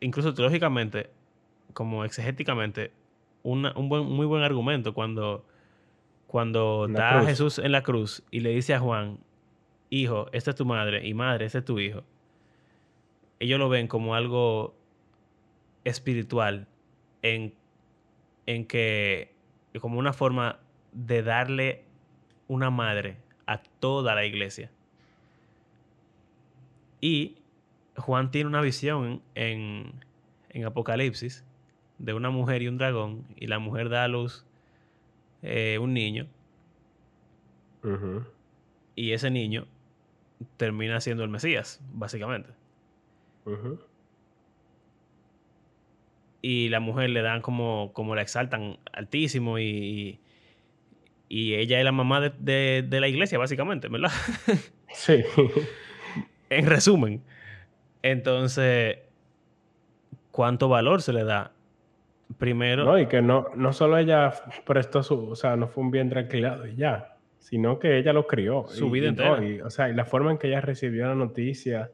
incluso teológicamente, como exegéticamente, una- un buen, muy buen argumento cuando, cuando En la está cruz. Jesús en la cruz y le dice a Juan, hijo, esta es tu madre, y madre, este es tu hijo. Ellos lo ven como algo espiritual, en, en que, como una forma de darle una madre a toda la iglesia. Y Juan tiene una visión en, en Apocalipsis de una mujer y un dragón, y la mujer da a luz eh, un niño, y ese niño termina siendo el Mesías, básicamente. Y la mujer le dan como, como la exaltan altísimo y, y ella es la mamá de, de- de la iglesia, básicamente, ¿verdad? [laughs] Sí. en resumen. Entonces, ¿cuánto valor se le da? Primero, No, y que no, no solo ella prestó su, o sea, no fue un vientre alquilado y ya, sino que ella lo crió. Su y- vida y no, entera. y, o sea, y la forma en que ella recibió la noticia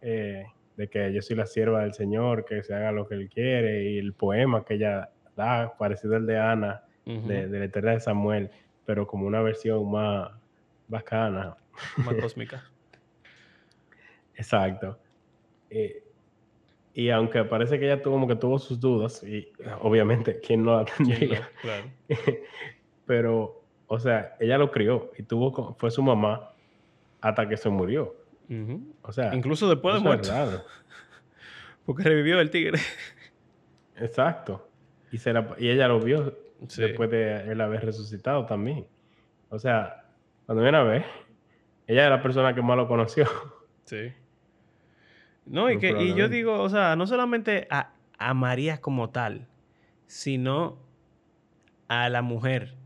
eh, de que yo soy la sierva del Señor, que se haga lo que Él quiere, y el poema que ella da, parecido al de Ana, de, de la historia de Samuel, pero como una versión más bacana. más [laughs] cósmica. Exacto. Eh, y aunque parece que ella tuvo como que tuvo sus dudas, y obviamente, ¿quién no la tendría? Claro. [laughs] Pero, o sea, ella lo crió y tuvo, fue su mamá hasta que se murió. O sea, Incluso después de muerto. [laughs] Porque revivió el tigre. Exacto. Y, se la- y ella lo vio Sí. después de él haber resucitado también. O sea, cuando viene a ver, ella es la persona que más lo conoció. [laughs] Sí. No, y, que, y yo digo, o sea, no solamente a, a María como tal, sino a la mujer.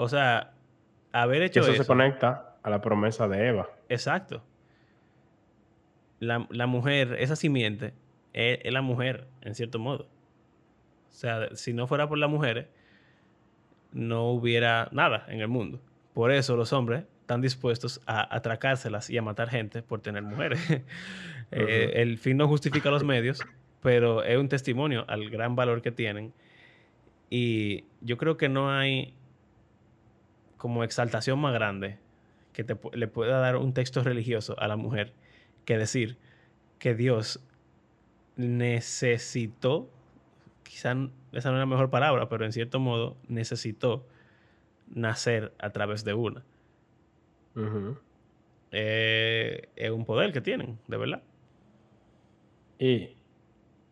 O sea, haber hecho eso, eso. se conecta a la promesa de Eva. Exacto. La, la mujer, esa simiente, es, es la mujer, en cierto modo. O sea, si no fuera por las mujeres, no hubiera nada en el mundo. Por eso los hombres están dispuestos a atracárselas y a matar gente por tener mujeres. [laughs] Eh, el fin no justifica los medios, pero es un testimonio al gran valor que tienen. Y yo creo que no hay como exaltación más grande que te, le pueda dar un texto religioso a la mujer que decir que Dios necesitó, quizá esa no es la mejor palabra, pero en cierto modo necesitó nacer a través de una. Eh, es un poder que tienen, de verdad. Y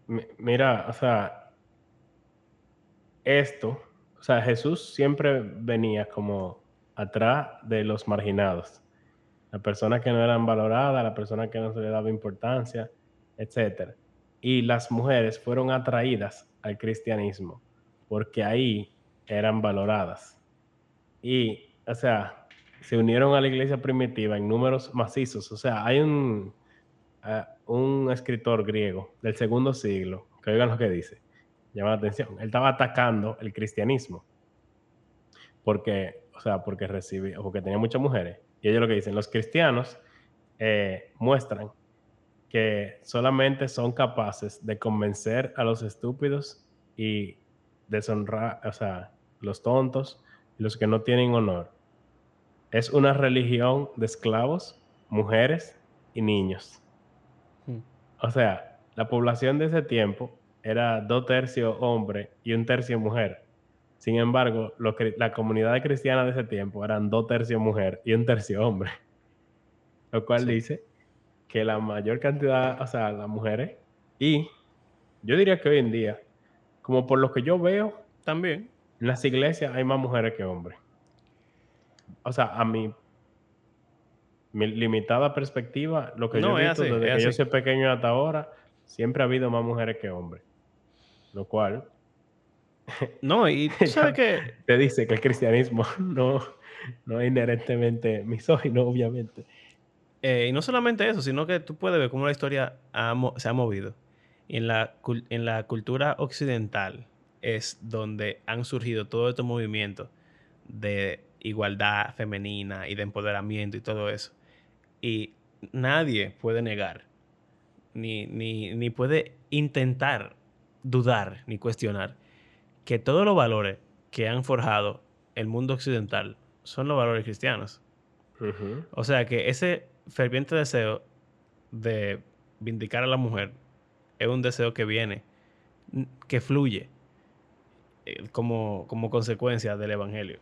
mi- mira, o sea, esto, sea, Jesús siempre venía como atrás de los marginados, las personas que no eran valoradas, las personas que no se le daba importancia, etcétera. Y las mujeres fueron atraídas al cristianismo porque ahí eran valoradas. Y, o sea, se unieron a la iglesia primitiva en números macizos. O sea, hay un, a un escritor griego del segundo siglo, que oigan lo que dice, llama la atención. Él estaba atacando el cristianismo porque, o sea, porque recibía, porque tenía muchas mujeres. Y ellos lo que dicen, los cristianos eh, muestran que solamente son capaces de convencer a los estúpidos y deshonrar, o sea, los tontos y los que no tienen honor. Es una religión de esclavos, mujeres y niños. Hmm. O sea, la población de ese tiempo era dos tercios hombre y un tercio mujer. Sin embargo, la comunidad cristiana de ese tiempo eran dos tercios mujer y un tercio hombre. [laughs] Lo cual Sí. dice que la mayor cantidad, o sea, las mujeres, y yo diría que hoy en día, como por lo que yo veo, También. en las iglesias hay más mujeres que hombres. O sea, a mi, mi limitada perspectiva, lo que No, yo he visto así, desde es que yo soy pequeño hasta ahora, siempre ha habido más mujeres que hombres. Lo cual [laughs] No, y tú sabes que [laughs] te dice que el cristianismo [laughs] no, no es inherentemente misógino, obviamente. Eh, y no solamente eso, sino que tú puedes ver cómo la historia ha se ha movido. Y en la, en la cultura occidental es donde han surgido todos estos movimientos de igualdad femenina y de empoderamiento y todo eso. Y nadie puede negar, ni, ni, ni puede intentar dudar ni cuestionar que todos los valores que han forjado el mundo occidental son los valores cristianos. O sea que ese ferviente deseo de vindicar a la mujer es un deseo que viene, que fluye eh, como, como consecuencia del Evangelio,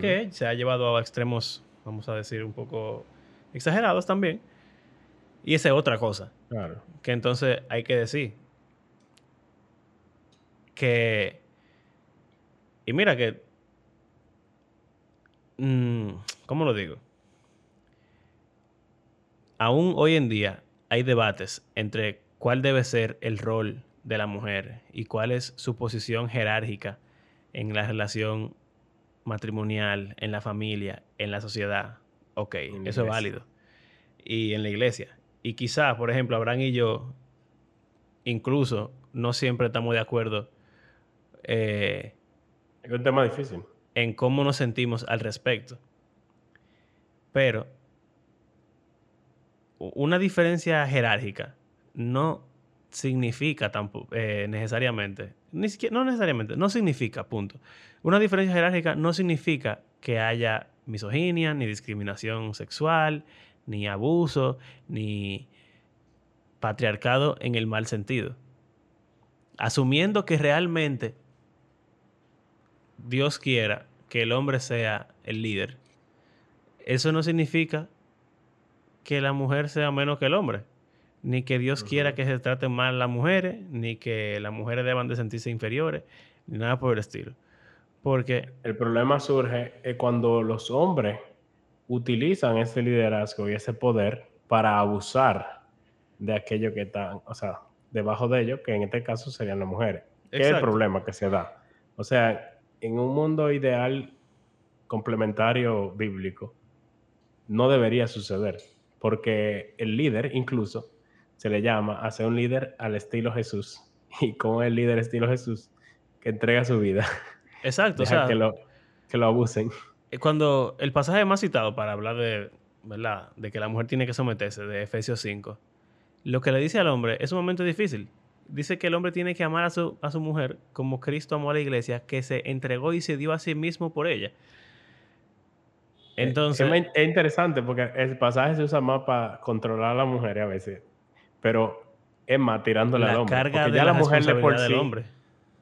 que se ha llevado a extremos, vamos a decir, un poco exagerados también. Y esa es otra cosa, Claro. que entonces hay que decir que... Y mira que... mm, ¿Cómo lo digo? Aún hoy en día hay debates entre cuál debe ser el rol de la mujer y cuál es su posición jerárquica en la relación matrimonial, en la familia, en la sociedad. Ok, eso es válido. Y en la iglesia. Y quizá, por ejemplo, Abraham y yo, incluso, no siempre estamos de acuerdo eh, Es un tema difícil. en cómo nos sentimos al respecto. Pero una diferencia jerárquica no significa tampoco eh, necesariamente, ni siquiera, no necesariamente, no significa, punto. Una diferencia jerárquica no significa que haya misoginia, ni discriminación sexual, ni abuso, ni patriarcado en el mal sentido. Asumiendo que realmente Dios quiera que el hombre sea el líder, eso no significa que la mujer sea menos que el hombre, ni que Dios quiera que se traten mal las mujeres, ni que las mujeres deban de sentirse inferiores, ni nada por el estilo. Porque, El problema surge eh, cuando los hombres utilizan ese liderazgo y ese poder para abusar de aquello que están, o sea, debajo de ellos, que en este caso serían las mujeres. ¿Qué es el problema que se da? O sea, en un mundo ideal complementario bíblico, no debería suceder, porque el líder incluso se le llama a ser un líder al estilo Jesús. [laughs] ¿Y como el líder estilo Jesús? Que entrega su vida. Exacto, [laughs] o sea, que, lo, que lo abusen. eh, cuando el pasaje más citado para hablar de, ¿verdad? De que la mujer tiene que someterse, de Efesios 5, lo que le dice al hombre es un momento difícil. Dice que el hombre tiene que amar a su, a su mujer como Cristo amó a la iglesia, que se entregó y se dio a sí mismo por ella. Entonces, Es, interesante porque el pasaje se usa más para controlar a las mujeres a veces, pero es más tirándole al la hombre. carga porque de ya la, la mujer de por sí, hombre.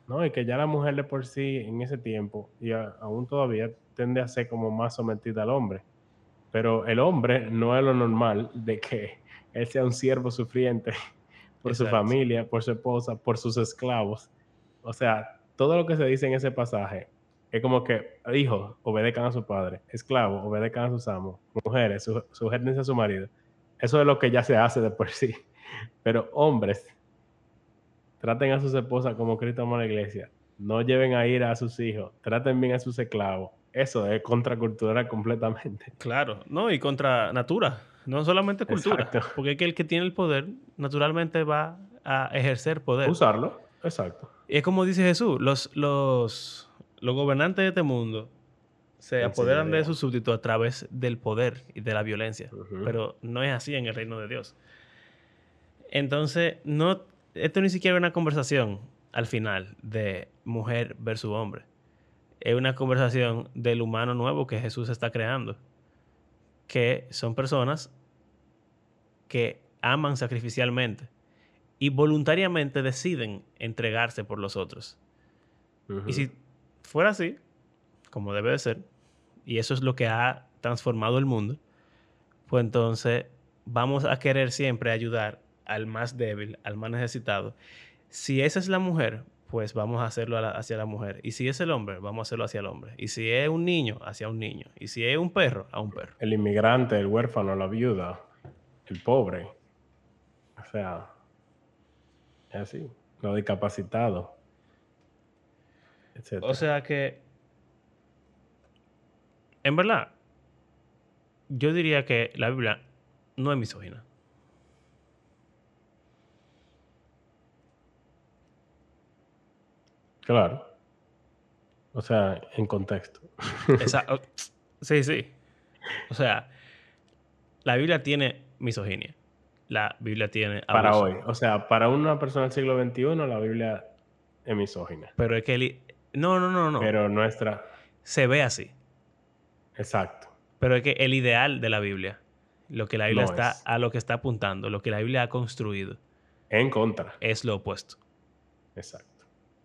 no, y que ya la mujer de por sí en ese tiempo y a- aún todavía tiende a ser como más sometida al hombre. Pero el hombre no es lo normal de que [laughs] él sea un siervo sufriente por su familia, por su esposa, por sus esclavos. O sea, todo lo que se dice en ese pasaje es como que hijos obedezcan a su padre, esclavos obedezcan a sus amos, mujeres su, sujétense a su marido. Eso es lo que ya se hace de por sí. Pero hombres, traten a sus esposas como Cristo amó a la iglesia. No lleven a ir a sus hijos. Traten bien a sus esclavos. Eso es contracultural completamente. Claro, no, y contra natura, no solamente cultura. Exacto. Porque es que el que tiene el poder, naturalmente va a ejercer poder. Usarlo. Exacto. Y es como dice Jesús, los, los, los gobernantes de este mundo se El apoderan de sus súbditos a través del poder y de la violencia. Pero no es así en el reino de Dios. Entonces, no, esto ni siquiera es una conversación al final de mujer versus hombre. Es una conversación del humano nuevo que Jesús está creando. Que son personas que aman sacrificialmente y voluntariamente deciden entregarse por los otros. Y si fuera así, como debe de ser, y eso es lo que ha transformado el mundo, pues entonces vamos a querer siempre ayudar al más débil, al más necesitado. Si esa es la mujer, pues vamos a hacerlo a la- hacia la mujer. Y si es el hombre, vamos a hacerlo hacia el hombre. Y si es un niño, hacia un niño. Y si es un perro, a un perro. El inmigrante, el huérfano, la viuda, el pobre. O sea, es así. Los discapacitados. Etcétera. O sea que, en verdad, yo diría que la Biblia no es misógina. Claro. O sea, en contexto. Esa- [laughs] o- sí, sí. O sea, la Biblia tiene misoginia. La Biblia tiene para hoy. O sea, para una persona del siglo XXI, la Biblia es misógina. Pero es que... el- No, no, no, no. Pero nuestra. Se ve así. Exacto. Pero es que el ideal de la Biblia, lo que la Biblia No está, es. a lo que está apuntando, lo que la Biblia ha construido, En contra. es lo opuesto. Exacto.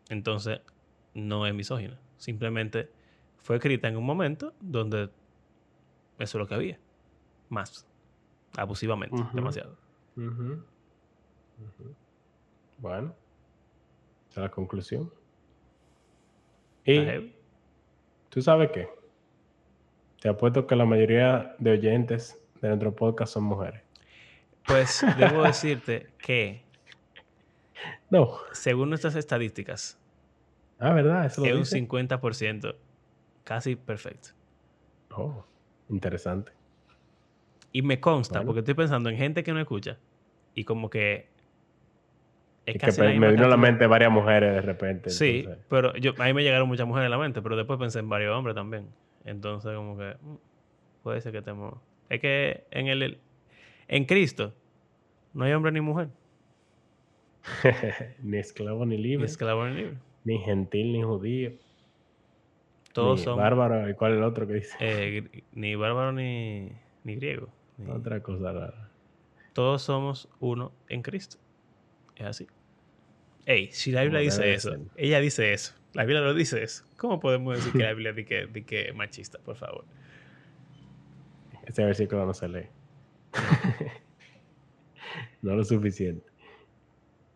Entonces, no es misógina. Simplemente fue escrita en un momento donde eso es lo que había. Más. Abusivamente. Demasiado. Bueno. Esa es la conclusión. Y tú sabes qué. Te apuesto que la mayoría de oyentes de nuestro podcast son mujeres. Pues debo [laughs] decirte que, No. según nuestras estadísticas, Ah, ¿verdad? Eso es un dice. 50% casi perfecto. Oh, interesante. Y me consta, Bueno. porque estoy pensando en gente que no escucha y como que es Es que casi misma me vino a la mente varias mujeres de repente. Sí, entonces- pero yo, a mí me llegaron muchas mujeres a la mente, pero después pensé en varios hombres también. Entonces, como que mm, puede ser que estemos. Es que en el en Cristo no hay hombre ni mujer, [laughs] ni esclavo ni ni libre, esclavo ni libre. Ni gentil ni judío, Todos ni son bárbaro. ¿Y cuál es el otro que dice? eh, ni bárbaro ni, ni griego. ni- Otra cosa rara. Todos somos uno en Cristo. Es así. Ey, si la Biblia dice eso, ser. ella dice eso, la Biblia lo dice eso, ¿cómo podemos decir que la [laughs] Biblia dice que, di que es machista, por favor? Ese versículo no se lee. [laughs] no lo suficiente.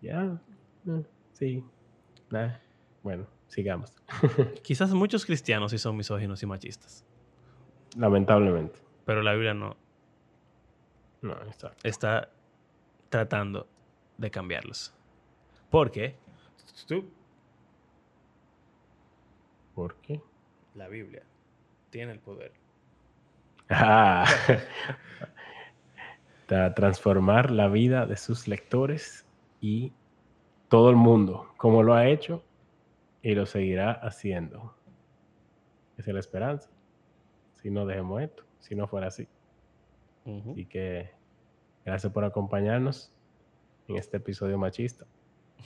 Ya, sí. Nah, Bueno, sigamos. [laughs] Quizás muchos cristianos sí son misóginos y machistas, Lamentablemente. pero la Biblia no No, está. está tratando de cambiarlos. Porque tú, ¿Por qué? la Biblia tiene el poder Ah. [laughs] transformar la vida de sus lectores y todo el mundo, como lo ha hecho y lo seguirá haciendo. Esa es la esperanza. Si no dejemos esto, si no fuera así. Así que gracias por acompañarnos en este episodio machista,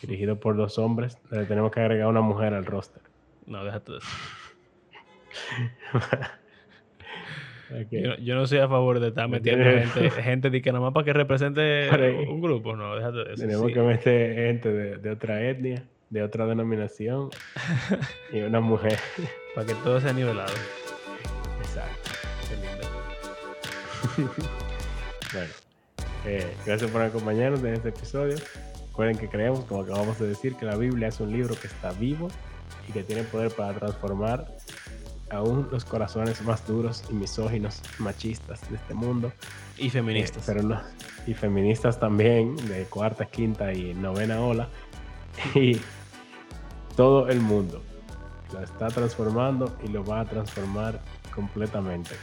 dirigido por dos hombres. Le tenemos que agregar una mujer al roster. No, déjate de eso. [laughs] Yo, no estoy a favor de estar metiendo [laughs] gente, gente de que nada más para que represente un grupo, no, déjate de eso. Tenemos que meter gente de, otra etnia, de otra denominación [laughs] y una mujer. para que todo sea nivelado. Exacto. Qué lindo. [laughs] bueno, eh, gracias por acompañarnos en este episodio. Recuerden que creemos, como acabamos de decir, que la Biblia es un libro que está vivo y que tiene poder para transformar aún los corazones más duros y misóginos, machistas de este mundo. Y feministas. pero no, y feministas también, de cuarta, quinta y novena ola. Y todo el mundo lo está transformando y lo va a transformar completamente.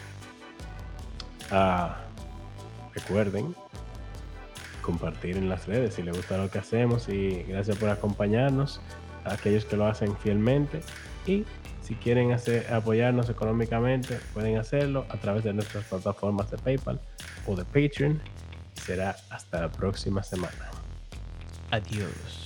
Ah, recuerden compartir en las redes si les gusta lo que hacemos y gracias por acompañarnos a aquellos que lo hacen fielmente y si quieren apoyarnos económicamente, pueden hacerlo a través de nuestras plataformas de PayPal o de Patreon. será hasta la próxima semana. Adiós.